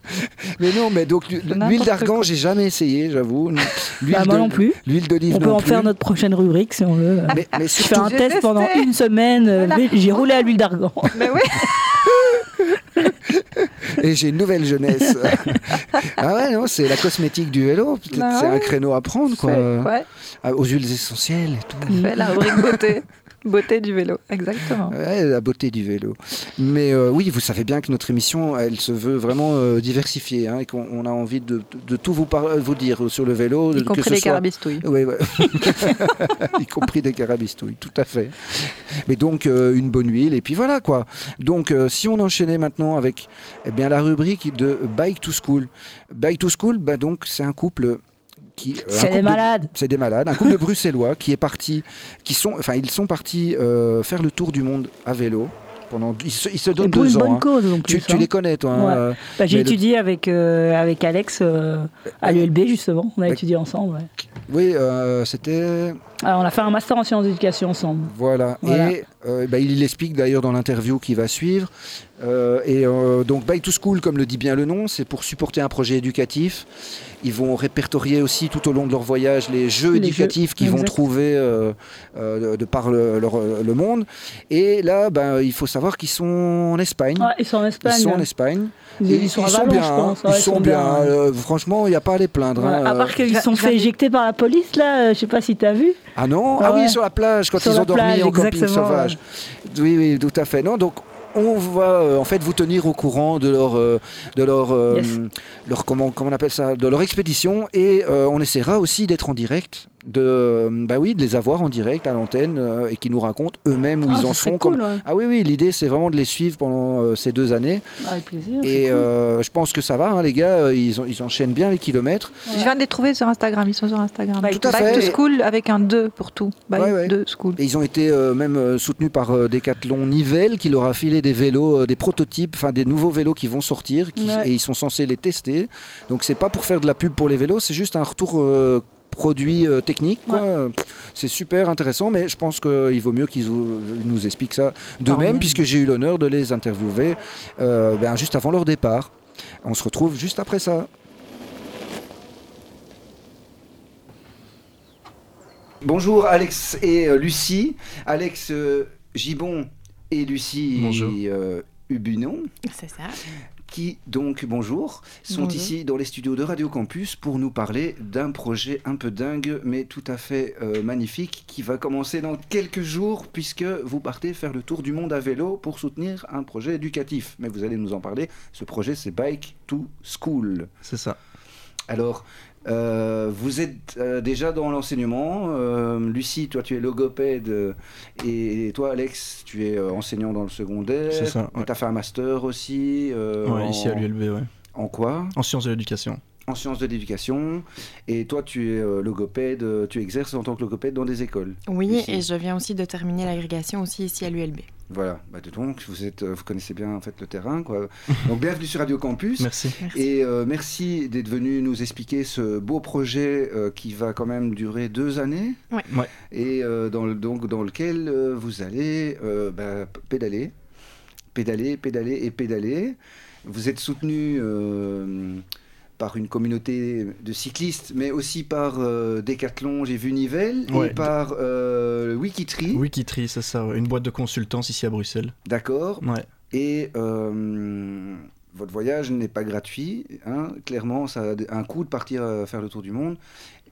[laughs] mais non mais donc l'huile d'argan j'ai jamais essayé j'avoue l'huile Bah, moi de- non plus. l'huile d'olive On peut non en plus. faire notre prochaine rubrique si on veut. mais, mais Je fais un test pendant une semaine. euh, Voilà. J'ai roulé à l'huile d'argan. Mais oui. [laughs] Et j'ai une nouvelle jeunesse. [laughs] ah ouais, non, c'est la cosmétique du vélo. Bah c'est un ouais. créneau à prendre, quoi. Ouais, Ah, Aux huiles essentielles et tout. fait la rubrique beauté. Beauté du vélo, exactement. Ouais, la beauté du vélo. Mais euh, oui, vous savez bien que notre émission, elle se veut vraiment euh, diversifiée hein, et qu'on on a envie de, de- de tout vous, par- vous dire sur le vélo. Y que compris les soit- carabistouilles. Oui, ouais. [laughs] y compris des carabistouilles, tout à fait. Mais donc euh, une bonne huile et puis voilà quoi. Donc si on enchaînait maintenant avec eh bien la rubrique de Bike to School. Bike to School, bah donc c'est un couple qui euh, C'est des de- malades. c'est des malades, un couple de Bruxellois qui est parti, qui sont, enfin ils sont partis euh, faire le tour du monde à vélo pendant, ils se, ils se Et donnent pour deux une ans. bonne hein. cause en Tu, plus. tu hein. les connais toi hein, Ouais. euh, Bah, J'ai le- étudié avec, euh, avec Alex euh, à l'ULB justement. On a étudié ensemble. ouais. Oui, euh, c'était Alors, on a fait un master en sciences d'éducation ensemble. Voilà. Voilà. Et bah, il l'explique d'ailleurs dans l'interview qui va suivre. Et donc, Bike to School, comme le dit bien le nom, c'est pour supporter un projet éducatif. Ils vont répertorier aussi tout au long de leur voyage les jeux Les éducatifs qu'ils vont trouver de, par le, leur- le monde. Et là, ben, il faut savoir qu'ils sont en Espagne. Ouais, ils sont en Ils Espagne. sont en Espagne. Ils, sont bien. je pense. Ouais, ils sont bien. Euh, franchement, il n'y a pas à les plaindre. Ouais, hein. À part qu'ils se sont fait éjecter par la police, là, euh, je sais pas si tu as vu. Ah non? Ah Ah oui, sur la plage, quand Sur ils ont dormi en camping sauvage. Oui, oui, tout à fait. Non, donc on va euh, en fait vous tenir au courant de leur, euh, de leur, euh, Yes. leur comment, comment on appelle ça, de leur expédition et euh, on essaiera aussi d'être en direct, de, bah oui, de les avoir en direct à l'antenne euh, et qui nous racontent eux-mêmes où Ah, ils en sont. cool, comme- ouais. Ah oui, oui, l'idée c'est vraiment de les suivre pendant euh, ces deux années Avec plaisir. et cool. euh, je pense que ça va, hein, les gars, euh, ils, ont- ils enchaînent bien les kilomètres. Je viens de les trouver sur Instagram, ils sont sur Instagram. Tout à fait. to School avec un 2 pour tout. Bike Ouais, to School. Et ils ont été euh, même soutenus par euh, Decathlon Nivelles qui leur a filé des vélos, euh, des prototypes, enfin des nouveaux vélos qui vont sortir qui- Ouais. et ils sont censés les tester. Donc c'est pas pour faire de la pub pour les vélos, c'est juste un retour euh, produit euh, technique. quoi. C'est super intéressant, mais je pense qu'il vaut mieux qu'ils nous expliquent ça d'eux-mêmes, puisque j'ai eu l'honneur de les interviewer euh, ben, juste avant leur départ. On se retrouve juste après ça. Bonjour Alex et euh, Lucie. Alex euh, Gibon et Lucie euh, Hubunon, C'est ça. Qui donc, bonjour, sont Bonjour. ici dans les studios de Radio Campus pour nous parler d'un projet un peu dingue, mais tout à fait euh, magnifique, qui va commencer dans quelques jours, puisque vous partez faire le tour du monde à vélo pour soutenir un projet éducatif. Mais vous allez nous en parler. Ce projet, c'est Bike to School. C'est ça. Alors, euh, vous êtes euh, déjà dans l'enseignement. Euh, Lucie, toi, tu es logopède. euh, et toi, Alex, tu es euh, enseignant dans le secondaire. C'est ça, ouais. Tu as fait un master aussi. euh, Ouais, en- ici à l'ULB, ouais. En quoi? En sciences de l'éducation. En sciences de l'éducation. Et toi, tu es euh, logopède. Tu exerces en tant que logopède dans des écoles. Oui, Lucie. et je viens aussi de terminer l'agrégation aussi ici à l'ULB. Voilà. Bah, donc, vous, êtes, euh, vous connaissez bien en fait, le terrain. Quoi. [laughs] Donc, bienvenue sur Radio Campus. Merci. Et euh, merci d'être venu nous expliquer ce beau projet euh, qui va quand même durer deux années. Ouais. Ouais. Et euh, dans, le- donc, dans lequel euh, vous allez euh, bah, pédaler, pédaler, pédaler et pédaler. Vous êtes soutenu euh, par une communauté de cyclistes, mais aussi par euh, Decathlon, j'ai vu Nivelles, Ouais. et par euh, Wikitree. Wikitree, c'est ça, une boîte de consultance ici à Bruxelles. D'accord. Ouais. Et euh, votre voyage n'est pas gratuit. hein. Clairement, ça a un coût de partir euh, faire le tour du monde.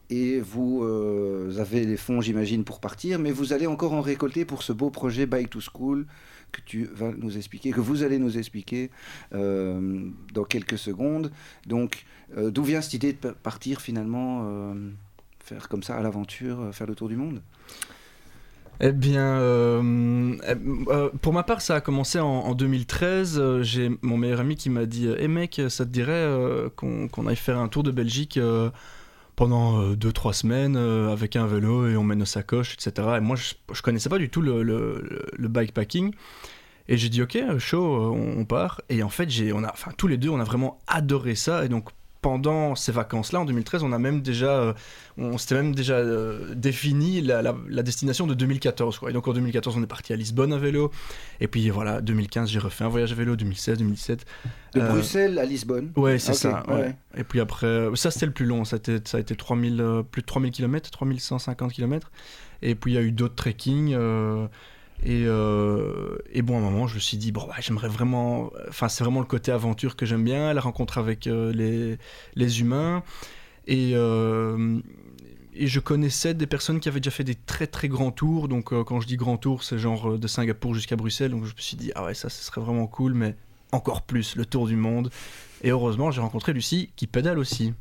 Et vous euh, avez les fonds, j'imagine, pour partir, mais vous allez encore en récolter pour ce beau projet Bike to School que tu vas nous expliquer, que vous allez nous expliquer euh, dans quelques secondes. Donc, euh, d'où vient cette idée de pa- partir finalement faire comme ça à l'aventure, faire le tour du monde? Eh bien, eh, pour ma part, ça a commencé en, en 2013. Euh, J'ai mon meilleur ami qui m'a dit Eh mec, ça te dirait qu'on aille faire un tour de Belgique pendant 2-3 semaines euh, avec un vélo et on met nos sacoches, etc. Et moi, je, je connaissais pas du tout le, le, bikepacking. Et j'ai dit Ok, chaud, euh, on, on part. Et en fait, j'ai, on a, tous les deux, on a vraiment adoré ça. Et donc, pendant ces vacances-là, en 2013, on a même déjà, euh, on s'était même déjà euh, défini la, la- la destination de 2014. Quoi. Et donc en 2014, on est parti à Lisbonne à vélo. Et puis voilà, 2015, j'ai refait un voyage à vélo, 2016, 2017. De Euh, Bruxelles à Lisbonne Ouais, c'est Ok, ça. ouais. ouais. Et puis après, ça c'était le plus long, ça a été, ça a été 3000, euh, plus de 3000 km, 3150 km. Et puis il y a eu d'autres trekking. euh, et, euh, et bon, à un moment, je me suis dit, bon, bah, j'aimerais vraiment. Enfin, c'est vraiment le côté aventure que j'aime bien, la rencontre avec euh, les, les humains. Et, euh, et je connaissais des personnes qui avaient déjà fait des très très grands tours. Donc, quand je dis grand tour, c'est genre de Singapour jusqu'à Bruxelles. Donc, je me suis dit, ah ouais, ça, ce serait vraiment cool, mais encore plus, le tour du monde. Et heureusement, j'ai rencontré Lucie qui pédale aussi.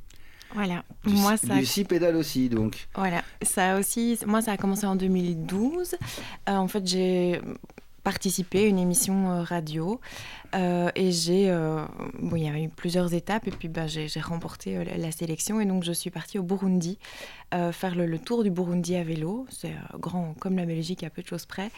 Voilà. Moi, ça, Lucie pédale aussi, donc. voilà. Ça aussi, moi, ça a commencé en 2012. Euh, en fait, j'ai participé à une émission euh, radio euh, et j'ai euh, bon il y a eu plusieurs étapes et puis bah, j'ai remporté la- la sélection et donc je suis partie au Burundi euh, faire le, le tour du Burundi à vélo. C'est euh, grand comme la Belgique à peu de choses près.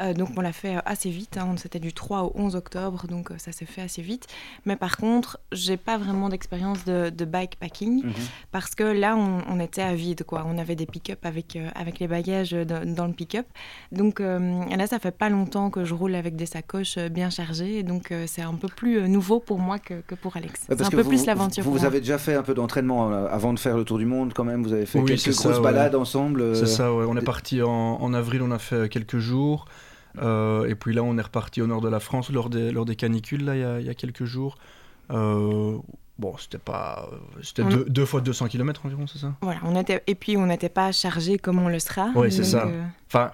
Euh, donc on l'a fait assez vite hein. c'était du 3 au 11 octobre donc euh, ça s'est fait assez vite. Mais par contre j'ai pas vraiment d'expérience de, de bikepacking Mhm. parce que là on, on était à vide quoi. On avait des pick-up avec euh, avec les bagages dans, le pick-up. Donc euh, là ça fait pas longtemps que je roule avec des sacoches bien chargées. Donc euh, c'est un peu plus nouveau pour moi que, que pour Alex. C'est un peu vous- plus l'aventure Vous, vous avez déjà fait un peu d'entraînement avant de faire le tour du monde, quand même. Vous avez fait Oui, quelques c'est ça, grosses ouais. balades ensemble. euh, C'est ça, ouais. On est parti en, en avril, on a fait quelques jours. Euh, et puis là, on est reparti au nord de la France lors des, lors des canicules, là, il y a, il y a quelques jours. Euh, bon, c'était pas. C'était On- deux, deux fois 200 km environ, c'est ça? Voilà on était et puis on n'était pas chargé comme on le sera Ouais, c'est ça. euh, Enfin,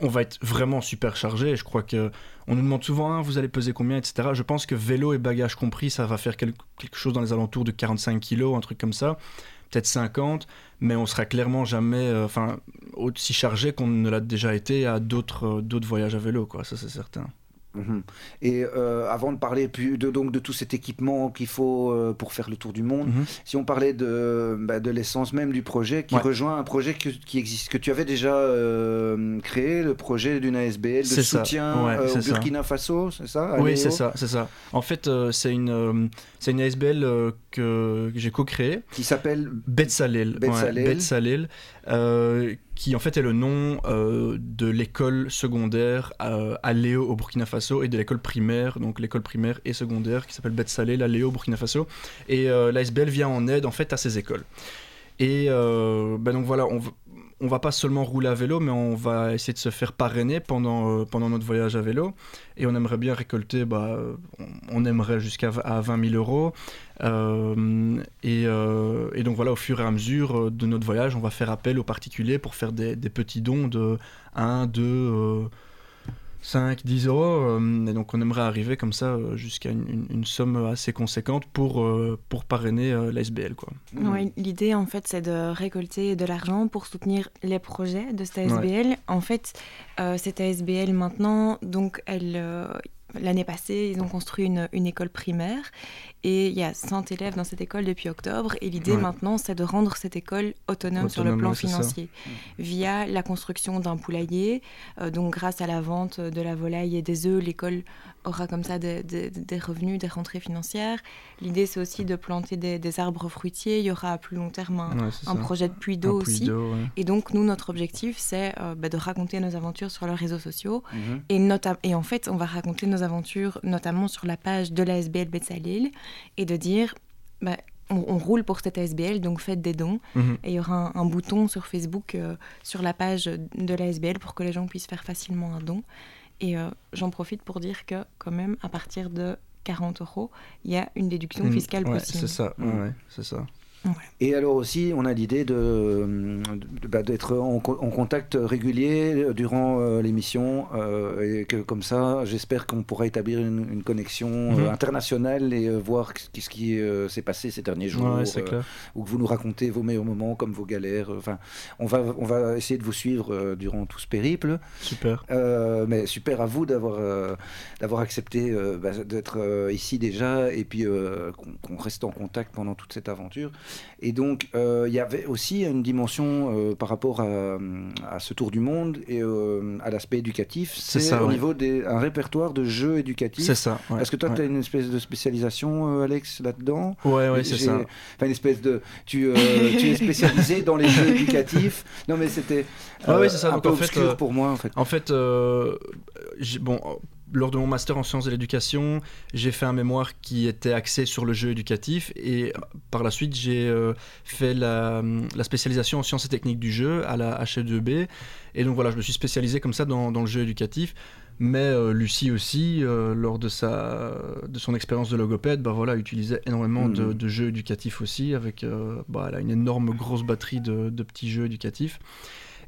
on va être vraiment super chargé. Je crois que on nous demande souvent, hein, vous allez peser combien, etc. Je pense que vélo et bagages compris, ça va faire quel- quelque chose dans les alentours de 45 kilos, un truc comme ça, peut-être 50. Mais on sera clairement jamais, euh, aussi chargé qu'on ne l'a déjà été à d'autres euh, voyages à vélo, quoi. Ça, c'est certain. Mhm. Et euh, avant de parler de, donc, de tout cet équipement qu'il faut euh, pour faire le tour du monde, Mhm. si on parlait de, bah, de l'essence même du projet, qui Ouais. rejoint un projet que- qui existe, que tu avais déjà euh, créé, le projet d'une ASBL de soutien Ouais, au ça. Burkina Faso, c'est ça Oui, c'est ça, c'est ça. En fait, c'est une, c'est une ASBL que, que j'ai co-créée. Qui s'appelle Betsalel. Betsalel. Ouais, Betsalel, qui en fait est le nom euh, de l'école secondaire euh, à Léo au Burkina Faso et de l'école primaire, donc l'école primaire et secondaire qui s'appelle Betsalel à Léo au Burkina Faso. Et euh, l'ASBL vient en aide en fait à ces écoles. Et ben donc voilà, on, on va pas seulement rouler à vélo, mais on va essayer de se faire parrainer pendant, euh, notre voyage à vélo. Et on aimerait bien récolter, bah, on, aimerait jusqu'à à 20 000 euros. Euh, et, euh, et donc voilà, au fur et à mesure de notre voyage, on va faire appel aux particuliers pour faire des, petits dons de 1, 2, euh, 5, 10 euros. euh, et donc on aimerait arriver comme ça euh, jusqu'à une, une- une somme assez conséquente pour, euh, pour parrainer euh, la SBL. Quoi. Ouais, L'idée, en fait, c'est de récolter de l'argent pour soutenir les projets de cette Ouais. ASBL. En fait, euh, cette ASBL, maintenant, donc, elle, euh, l'année passée, ils ont construit une, une école primaire et il y a 100 élèves dans cette école depuis octobre. Et l'idée, Ouais. maintenant, c'est de rendre cette école autonome, sur le plan ça. financier via la construction d'un poulailler. Euh, donc, grâce à la vente de la volaille et des œufs, l'école aura comme ça des, des- des revenus, des rentrées financières. L'idée, c'est aussi de planter des, des arbres fruitiers. Il y aura à plus long terme un, Ouais, projet de puits d'eau aussi. ouais. Et donc, nous, notre objectif, c'est euh, bah, de raconter nos aventures sur leurs réseaux sociaux. Et, nota- et en fait, on va raconter nos aventures notamment sur la page de la SBL Betsalil et de dire, bah, on, on roule pour cette SBL, donc faites des dons. Mhm. Et il y aura un, un bouton sur Facebook, euh, sur la page de la SBL, pour que les gens puissent faire facilement un don. Et euh, j'en profite pour dire que, quand même, à partir de 40 euros, il y a une déduction fiscale ouais, possible. C'est ça, ouais, c'est ça. Et alors aussi, on a l'idée de, bah, d'être en, co- en contact régulier durant euh, l'émission euh, et que comme ça, j'espère qu'on pourra établir une, une connexion euh, Mhm. internationale et euh, voir qu- ce qui euh, s'est passé ces derniers jours. Ouais, euh, clair. ou que vous nous racontez vos meilleurs moments comme vos galères. Enfin, on va, on va essayer de vous suivre euh, durant tout ce périple. Super. Euh, mais super à vous d'avoir euh, d'avoir accepté euh, bah, d'être euh, ici déjà et puis euh, qu'on qu'on reste en contact pendant toute cette aventure. Et donc, euh, il y avait aussi une dimension euh, par rapport à, à ce tour du monde et euh, à l'aspect éducatif. C'est au ouais. niveau des un répertoire de jeux éducatifs. C'est ça. ouais, Est-ce que toi, ouais. tu as une espèce de spécialisation, Alex, là-dedans? Ouais, ouais, c'est ça. Enfin, une espèce de. Tu, tu es spécialisé dans les jeux éducatifs. [laughs] Non, mais c'était c'est ça. un Donc, peu en fait, obscur pour moi, en fait. En fait, bon, lors de mon master en sciences de l'éducation, j'ai fait un mémoire qui était axé sur le jeu éducatif et euh, par la suite, j'ai euh, fait la, la spécialisation en sciences et techniques du jeu à la HE2B. Et donc voilà, je me suis spécialisé comme ça dans, dans le jeu éducatif. Mais euh, Lucie aussi, euh, lors de, sa, de son expérience de logopède, bah voilà, utilisait énormément de, de jeux éducatifs aussi, avec bah, elle a une énorme grosse batterie de, de petits jeux éducatifs.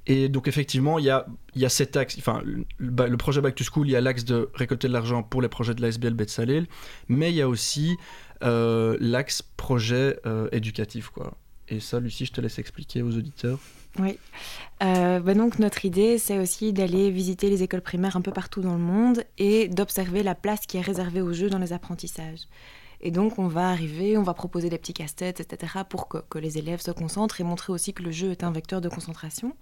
Et donc effectivement, il y a, y a cet axe, enfin le, le- projet Back to School, il y a l'axe de récolter de l'argent pour les projets de l'ASBL Betsalel, mais il y a aussi euh, l'axe projet euh, éducatif. Quoi. Et ça, Lucie, je te laisse expliquer aux auditeurs. Oui. Euh, bah donc notre idée, c'est aussi d'aller visiter les écoles primaires un peu partout dans le monde et d'observer la place qui est réservée aux jeux dans les apprentissages. Et donc on va arriver, on va proposer des petits casse-têtes, etc. pour que, les élèves se concentrent et montrer aussi que le jeu est un vecteur de concentration.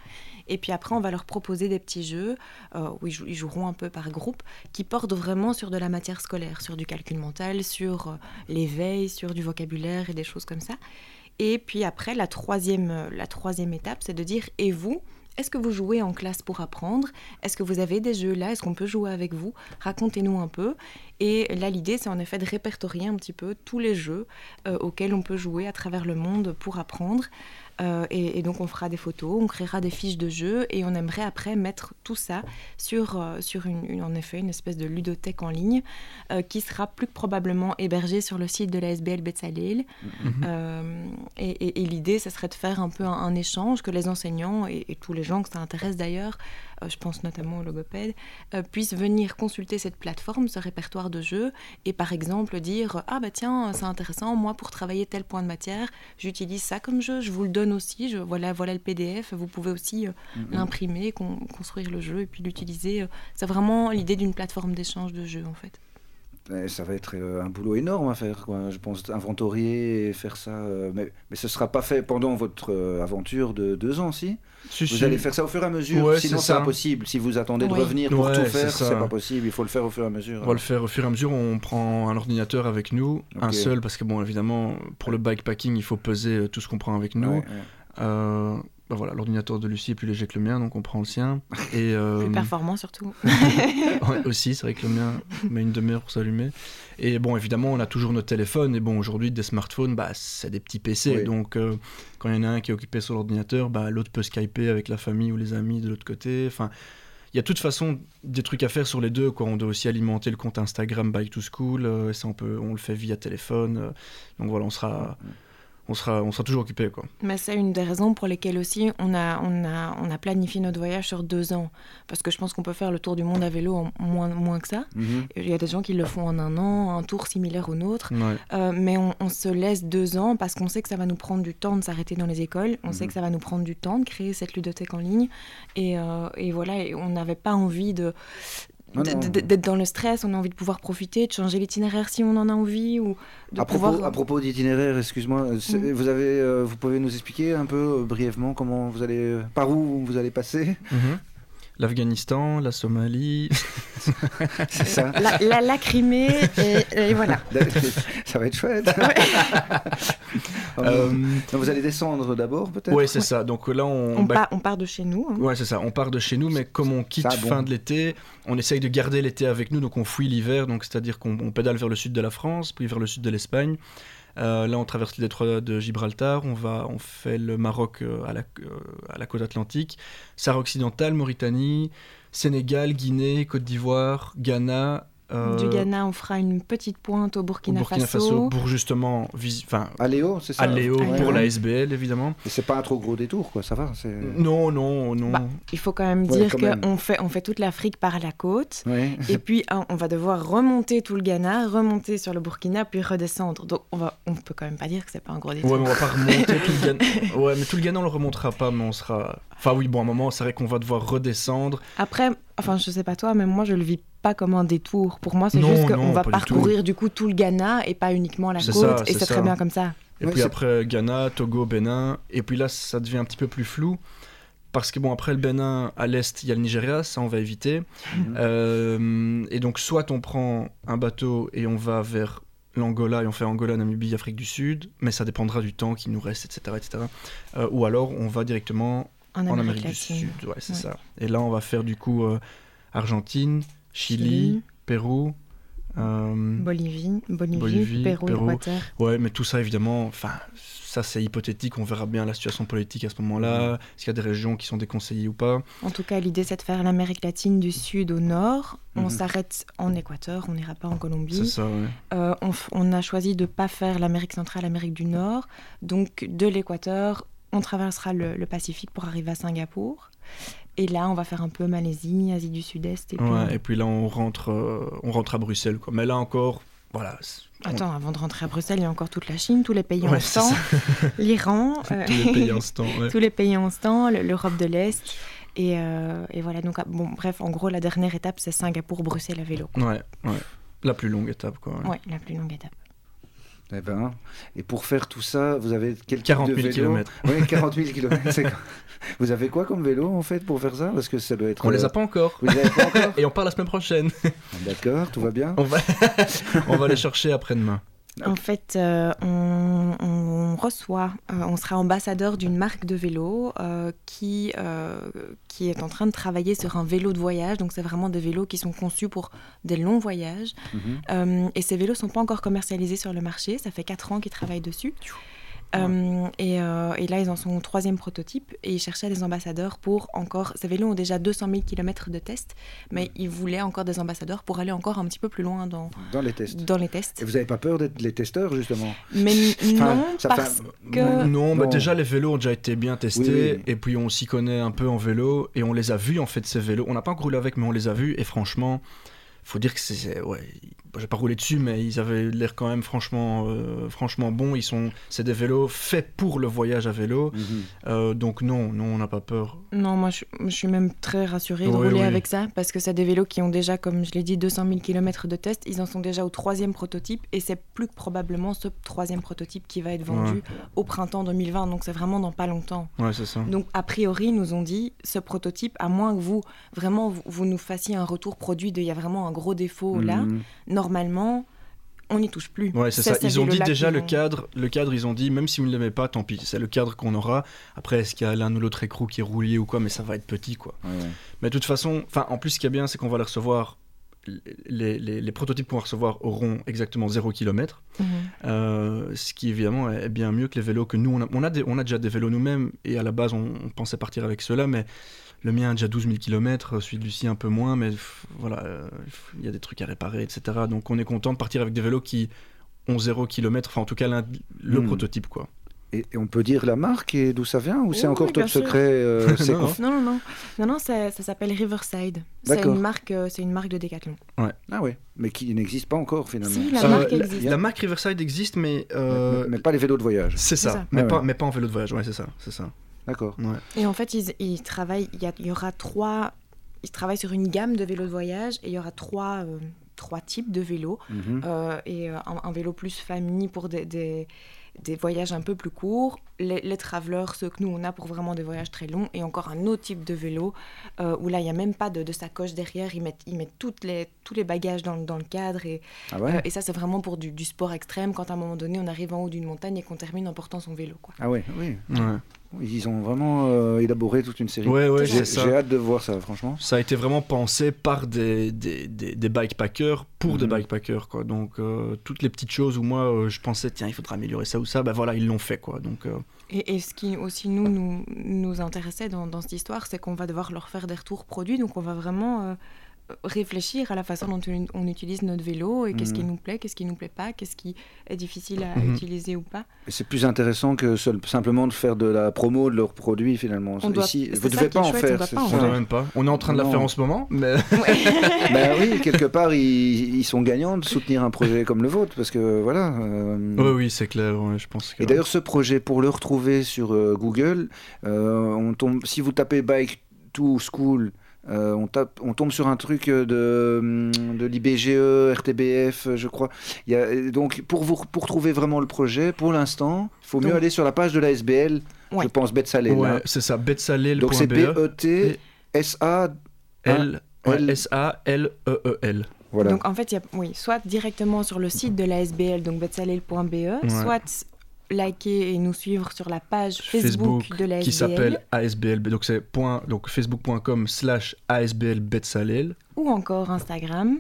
Et puis après, on va leur proposer des petits jeux euh, où ils, ils joueront un peu par groupe qui portent vraiment sur de la matière scolaire, sur du calcul mental, sur euh, l'éveil, sur du vocabulaire et des choses comme ça. Et puis après, la troisième, euh, la troisième étape, c'est de dire, et vous est-ce que vous jouez en classe pour apprendre? Est-ce que vous avez des jeux là? Est-ce qu'on peut jouer avec vous? Racontez-nous un peu. Et là, l'idée, c'est en effet de répertorier un petit peu tous les jeux euh, auxquels on peut jouer à travers le monde pour apprendre. Euh, et, et donc, on fera des photos, on créera des fiches de jeux et on aimerait après mettre tout ça sur, euh, sur une, une- en effet, une espèce de ludothèque en ligne euh, qui sera plus que probablement hébergée sur le site de la SBL Betsalel. Euh, et et- et l'idée, ça serait de faire un peu un, un échange, que les enseignants et, tous les gens que ça intéresse d'ailleurs, je pense notamment aux logopèdes, euh, puissent venir consulter cette plateforme, ce répertoire de jeux, et par exemple dire Ah bah tiens, c'est intéressant, moi pour travailler tel point de matière, j'utilise ça comme jeu, je vous le donne aussi, je, voilà, voilà le PDF, vous pouvez aussi euh, l'imprimer, con- construire le jeu et puis l'utiliser. euh. C'est vraiment l'idée d'une plateforme d'échange de jeux en fait. Eh, Ça va être euh, un boulot énorme à faire, quoi. je pense, inventorier et faire ça. euh, mais, mais ce ne sera pas fait pendant votre euh, aventure de deux ans, si? Si, Vous si. allez faire ça au fur et à mesure, Ouais, sinon c'est impossible. Si vous attendez de Oui. revenir pour Ouais, tout faire, c'est pas possible. Il faut le faire au fur et à mesure. On va le faire au fur et à mesure. On prend un ordinateur avec nous, un seul, parce que bon, évidemment, pour le bikepacking, il faut peser tout ce qu'on prend avec nous. Ouais, ouais. Euh, bah voilà, l'ordinateur de Lucie est plus léger que le mien, donc on prend le sien. [laughs] Et, euh, Plus performant surtout. [laughs] Aussi, c'est vrai que le mien met une demi-heure pour s'allumer. Et bon, évidemment, on a toujours nos téléphones. Et bon, aujourd'hui, des smartphones, bah, c'est des petits PC. Oui. Donc, euh, quand il y en a un qui est occupé sur l'ordinateur, bah, l'autre peut skyper avec la famille ou les amis de l'autre côté. Enfin, il y a de toute façon des trucs à faire sur les deux. Quoi. On doit aussi alimenter le compte Instagram Bike to School. euh, et ça, on, peut, on le fait via téléphone. euh, donc voilà, on sera, on sera, on sera toujours occupé. Quoi. Mais c'est une des raisons pour lesquelles aussi on a, on, a, on a planifié notre voyage sur deux ans. Parce que je pense qu'on peut faire le tour du monde à vélo en moins, moins que ça. Mhm. Il y a des gens qui le font en un an, un tour similaire au nôtre. Ouais. Euh, mais on, on se laisse deux ans parce qu'on sait que ça va nous prendre du temps de s'arrêter dans les écoles. On sait que ça va nous prendre du temps de créer cette ludothèque en ligne. Et, euh, et voilà, et on n'avait pas envie de d'être dans le stress, on a envie de pouvoir profiter, de changer l'itinéraire si on en a envie ou de À propos, pouvoir... à propos d'itinéraire, excuse-moi, euh, Mhm. vous avez, euh, vous pouvez nous expliquer un peu euh, brièvement comment vous allez, euh, par où vous allez passer, Mhm. L'Afghanistan, la Somalie. [laughs] c'est ça La, la, la Crimée, et, et voilà. [laughs] Ça va être chouette. [laughs] Euh, non, vous allez descendre d'abord peut-être. ouais, c'est ça. Donc là, on, On, bah, part, on part de chez nous. hein. Ouais, c'est ça. On part de chez nous, mais comme on quitte Ça, bon. fin de l'été, on essaye de garder l'été avec nous, donc on fuit l'hiver, donc c'est-à-dire qu'on on pédale vers le sud de la France, puis vers le sud de l'Espagne. Euh, là, on traverse le détroit de Gibraltar, on va, on fait le Maroc euh, à la, euh, à la côte atlantique, Sahara occidentale, Mauritanie, Sénégal, Guinée, Côte d'Ivoire, Ghana. Euh, Du Ghana, on fera une petite pointe au au Burkina, Burkina Faso, pour justement, vis- enfin, À Léo, c'est ça à Léo Ouais. pour Ouais. la SBL évidemment. Et c'est pas un trop gros détour, quoi. Ça va. Non, non, non. Bah, Il faut quand même Ouais, dire qu'on fait, on fait toute l'Afrique par la côte. Ouais. Et puis, hein, on va devoir remonter tout le Ghana, remonter sur le Burkina, puis redescendre. Donc, on, va, on peut quand même pas dire que c'est pas un gros détour. Ouais, mais on va pas remonter tout le Ghana. [laughs] Ouais, mais tout le Ghana, on le remontera pas, mais on sera. Enfin, oui, bon, à un moment, c'est vrai qu'on va devoir redescendre. Après, enfin, je sais pas toi, mais moi, je le vis pas comme un détour. Pour moi, c'est juste qu'on va du parcourir du coup tout le Ghana et pas uniquement la côte. ça, et c'est très bien comme ça. Et Ouais, puis après, Ghana, Togo, Bénin. Et puis là, ça devient un petit peu plus flou. Parce que bon, après le Bénin, à l'est, il y a le Nigeria, ça on va éviter. Mhm. Euh, et donc, soit on prend un bateau et on va vers l'Angola et on fait Angola, Namibie, Afrique du Sud, mais ça dépendra du temps qui nous reste, etc. etc. Euh, ou alors on va directement En en Amérique, Amérique du. Sud. Ouais, c'est Ouais. ça. Et là, on va faire du coup euh, Argentine, Chili. Pérou. euh, Bolivie, Bolivie, Bolivie, Pérou, Pérou. Équateur. Ouais, mais tout ça, évidemment, enfin, ça c'est hypothétique, on verra bien la situation politique à ce moment-là, s'il y a des régions qui sont déconseillées ou pas. En tout cas, l'idée, c'est de faire l'Amérique latine du sud au nord. On Mhm. s'arrête en Équateur, on n'ira pas en C'est Colombie. ça, ouais. Euh, on, a choisi de ne pas faire l'Amérique centrale, l'Amérique du Nord. Donc, de l'Équateur, on traversera le, le Pacifique pour arriver à Singapour. Et là, on va faire un peu Malaisie, Asie du Sud-Est. Et puis... Ouais, et puis là, on rentre, euh, on rentre à Bruxelles, quoi. Mais là encore, voilà. on- Attends, avant de rentrer à Bruxelles, il y a encore toute la Chine, tous les pays en Ouais, c'est stand, l'Iran, euh, Tous les pays en temps, ouais. tous les pays en stand, le- l'Europe de l'Est. Et, euh, et voilà, donc, ah, bon, bref, en gros, la dernière étape, c'est Singapour-Bruxelles à vélo. Ouais, ouais. La plus longue étape, quoi. Ouais, la plus longue étape. Eh ben, et pour faire tout ça, vous avez quel type 40 de 000 vélo kilomètres. Oui, 40 000 km. Vous avez quoi comme vélo en fait pour faire ça Parce que ça doit être. On les euh, a pas encore. Vous les avez pas encore [laughs] Et on part la semaine prochaine. D'accord, tout va bien. On va, [laughs] on va les chercher après-demain. En fait, euh, on, on reçoit, euh, on sera ambassadeur d'une marque de vélo euh, qui, qui est en train de travailler sur un vélo de voyage. Donc, c'est vraiment des vélos qui sont conçus pour des longs voyages. Mhm. Et ces vélos ne sont pas encore commercialisés sur le marché. Ça fait 4 ans qu'ils travaillent dessus. Euh, et, euh, et là, ils en sont au troisième prototype et ils cherchaient des ambassadeurs pour encore. Ces vélos ont déjà 200 000 km de tests, mais ils voulaient encore des ambassadeurs pour aller encore un petit peu plus loin dans, Dans les tests. dans les tests. Et vous n'avez pas peur d'être les testeurs justement? Mais Enfin, non, ça parce que. Non, bah déjà les vélos ont déjà été bien testés Oui, oui. et puis on s'y connaît un peu en vélo et on les a vus en fait ces vélos. On n'a pas encore roulé avec mais on les a vus et franchement, faut dire que c'est c'est- ouais, j'ai pas roulé dessus mais ils avaient l'air quand même franchement euh, franchement bons. Ils sont c'est des vélos faits pour le voyage à vélo. Mhm. Euh, donc non, non, on n'a pas peur. Non, moi je, je suis même très rassurée de rouler oui. avec ça parce que c'est des vélos qui ont déjà, comme je l'ai dit, 200 000 km de test. Ils en sont déjà au troisième prototype et c'est plus que probablement ce troisième prototype qui va être vendu Ouais. au printemps 2020. Donc c'est vraiment dans pas longtemps. Ouais, c'est ça. Donc a priori, ils nous ont dit ce prototype, à moins que vous vraiment vous, vous nous fassiez un retour produit de il y a vraiment un gros défaut là, Mhm. Normalement on n'y touche plus. Ouais, c'est ça. ces Ils ont dit déjà le cadre. Le cadre, ils ont dit même si vous ne l'aimez pas, tant pis. C'est le cadre qu'on aura. Après, est-ce qu'il y a l'un ou l'autre écrou qui est rouillé ou quoi Mais ça va être petit, quoi. Ouais, ouais. Mais de toute façon, enfin, en plus, ce qui est bien, c'est qu'on va les recevoir. Les, les- les prototypes qu'on va recevoir auront exactement 0 km. Mhm. Euh, ce qui évidemment est bien mieux que les vélos que nous. On a, on a, des- on a déjà des vélos nous-mêmes et à la base on, on pensait partir avec ceux-là, mais le mien a déjà 12 000 km, celui de Lucie un peu moins, mais voilà, euh, il y a des trucs à réparer, etc. Donc on est content de partir avec des vélos qui ont 0 km, enfin en tout cas le Hmm. prototype quoi. Et, et on peut dire la marque et d'où ça vient ou c'est encore oui, top secret euh, [laughs] Non, conf- Non, non, non. Non, non, ça, ça s'appelle Riverside. C'est une marque, euh, c'est une marque de Decathlon. Ah ouais, mais qui n'existe pas encore finalement. Si, la Euh, marque existe. la marque Riverside existe, mais euh, mais, mais pas les vélos de voyage. c'est ça, ça. Mais, Ah pas, ouais. mais pas en vélo de voyage. Ouais, c'est ça, c'est ça. D'accord. Ouais. Et en fait, ils, ils travaillent. Il y, aura trois. Ils travaillent sur une gamme de vélos de voyage et il y aura trois, euh, trois types de vélos. Mhm. Euh, et euh, un, un vélo plus famille pour des, des, des voyages un peu plus courts. Les, les travelers, ceux que nous on a pour vraiment des voyages très longs. Et encore un autre type de vélo euh, où là il n'y a même pas de, de sacoche derrière. Ils mettent, ils mettent toutes les, tous les bagages dans, dans le cadre. Et, Ah ouais. euh, et ça, c'est vraiment pour du, du sport extrême quand à un moment donné on arrive en haut d'une montagne et qu'on termine en portant son vélo. Quoi. Ah ouais, oui. Ouais. Ils ont vraiment euh, élaboré toute une série. Ouais, ouais, J'ai c'est ça. j'ai hâte de voir ça, franchement. Ça a été vraiment pensé par des, des, des, des bikepackers pour des Mhm. bikepackers. Quoi. Donc, euh, toutes les petites choses où moi euh, je pensais, tiens, il faudra améliorer ça ou ça, ben voilà, ils l'ont fait. Quoi. Donc, euh, Et, et ce qui aussi nous, nous, nous intéressait dans, dans cette histoire, c'est qu'on va devoir leur faire des retours produits. Donc on va vraiment euh, réfléchir à la façon dont on, on utilise notre vélo et qu'est-ce qui Mhm. nous plaît, qu'est-ce qui nous plaît pas, qu'est-ce qui est difficile à Mhm. utiliser ou pas. C'est plus intéressant que seul- simplement de faire de la promo de leurs produits finalement. On doit- Ici, vous ça devez pas en chouette, on faire. doit c'est pas en ça. on même pas. On est en train de la Non. faire en ce moment, mais [laughs] Ben oui, quelque part, ils, ils sont gagnants de soutenir un projet comme le vôtre parce que voilà. euh, oui, oui, c'est clair. ouais, je pense que. Et d'ailleurs, ce projet, pour le retrouver sur euh, Google, euh, on tombe, si vous tapez Bike to School, euh, on, tape, on tombe sur un truc euh, de, hum, de l'IBGE, RTBF, euh, je crois. Il y a, donc, pour, vous, pour trouver vraiment le projet, pour l'instant, il faut mieux aller sur la page de la SBL, Ouais. je pense, Bête Salée. ouais, là. c'est ça. betsalel.be. Donc, c'est E B-E-T-S-A. L ouais, L- S A L E E L. Voilà. Donc en fait, il y a, oui, soit directement sur le site de la SBL, donc betsalel.be, Ouais. soit liker et nous suivre sur la page Facebook, de la qui s'appelle ASBL. Donc c'est point donc facebook.com slash ASBL betsalel. ou encore Instagram.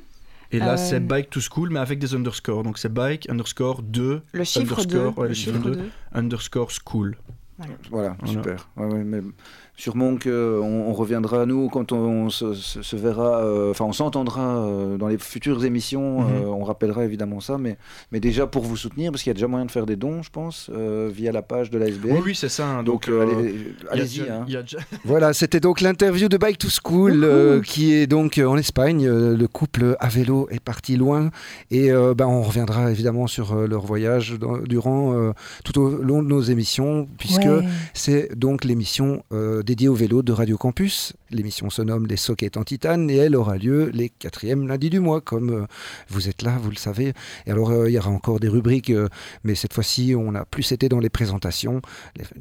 Et là Euh, c'est bike to school mais avec des underscores. Donc c'est bike underscore 2 Le chiffre 2. Underscore, ouais, le chiffre 2. underscore school. Voilà, Voilà. super. Ouais, ouais, mais sûrement qu'on on reviendra, nous, quand on, se, se- se verra, euh, enfin, on s'entendra euh, dans les futures émissions, Mhm. euh, on rappellera évidemment ça, mais, mais déjà pour vous soutenir, parce qu'il y a déjà moyen de faire des dons, je pense, euh, via la page de la SBL. Oui, oui, c'est ça. hein. Donc, euh, euh, allez- allez-y. hein. déjà- [laughs] Voilà, c'était donc l'interview de Bike to School, euh, qui est donc euh, en Espagne. Euh, le couple à vélo est parti loin. Et euh, ben, on reviendra évidemment sur euh, leur voyage dans- durant euh, tout au long de nos émissions, puisque Ouais. c'est donc l'émission euh, dédiée au vélo de Radio Campus. L'émission se nomme Les Sockets en titane et elle aura lieu les quatrièmes lundis du mois, comme euh, vous êtes là, vous le savez. Et alors, euh, il y aura encore des rubriques, euh, mais cette fois-ci, on a plus été dans les présentations.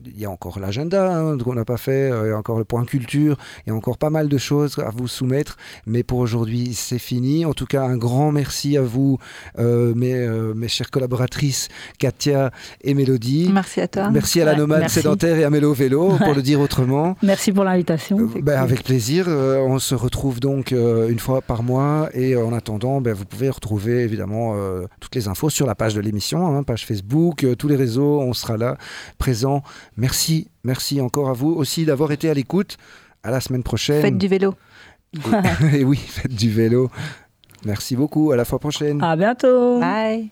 Il y a encore l'agenda hein, qu'on n'a pas fait, il y a encore le point culture, il y a encore pas mal de choses à vous soumettre. Mais pour aujourd'hui, c'est fini. En tout cas, un grand merci à vous, euh, mes, euh, mes chères collaboratrices, Katia et Mélodie. Merci à toi. Merci à la nomade sédentaire et à Mélo Vélo, pour le dire autrement. Merci pour l'invitation. Euh, ben, cool. avec plaisir. Euh, on se retrouve donc euh, une fois par mois. Et euh, en attendant, ben, vous pouvez retrouver évidemment euh, toutes les infos sur la page de l'émission, hein, page Facebook, euh, tous les réseaux. On sera là, présent. Merci, merci encore à vous aussi d'avoir été à l'écoute. À la semaine prochaine. Faites du vélo. [laughs] et oui, faites du vélo. Merci beaucoup. À la fois prochaine. À bientôt. Bye.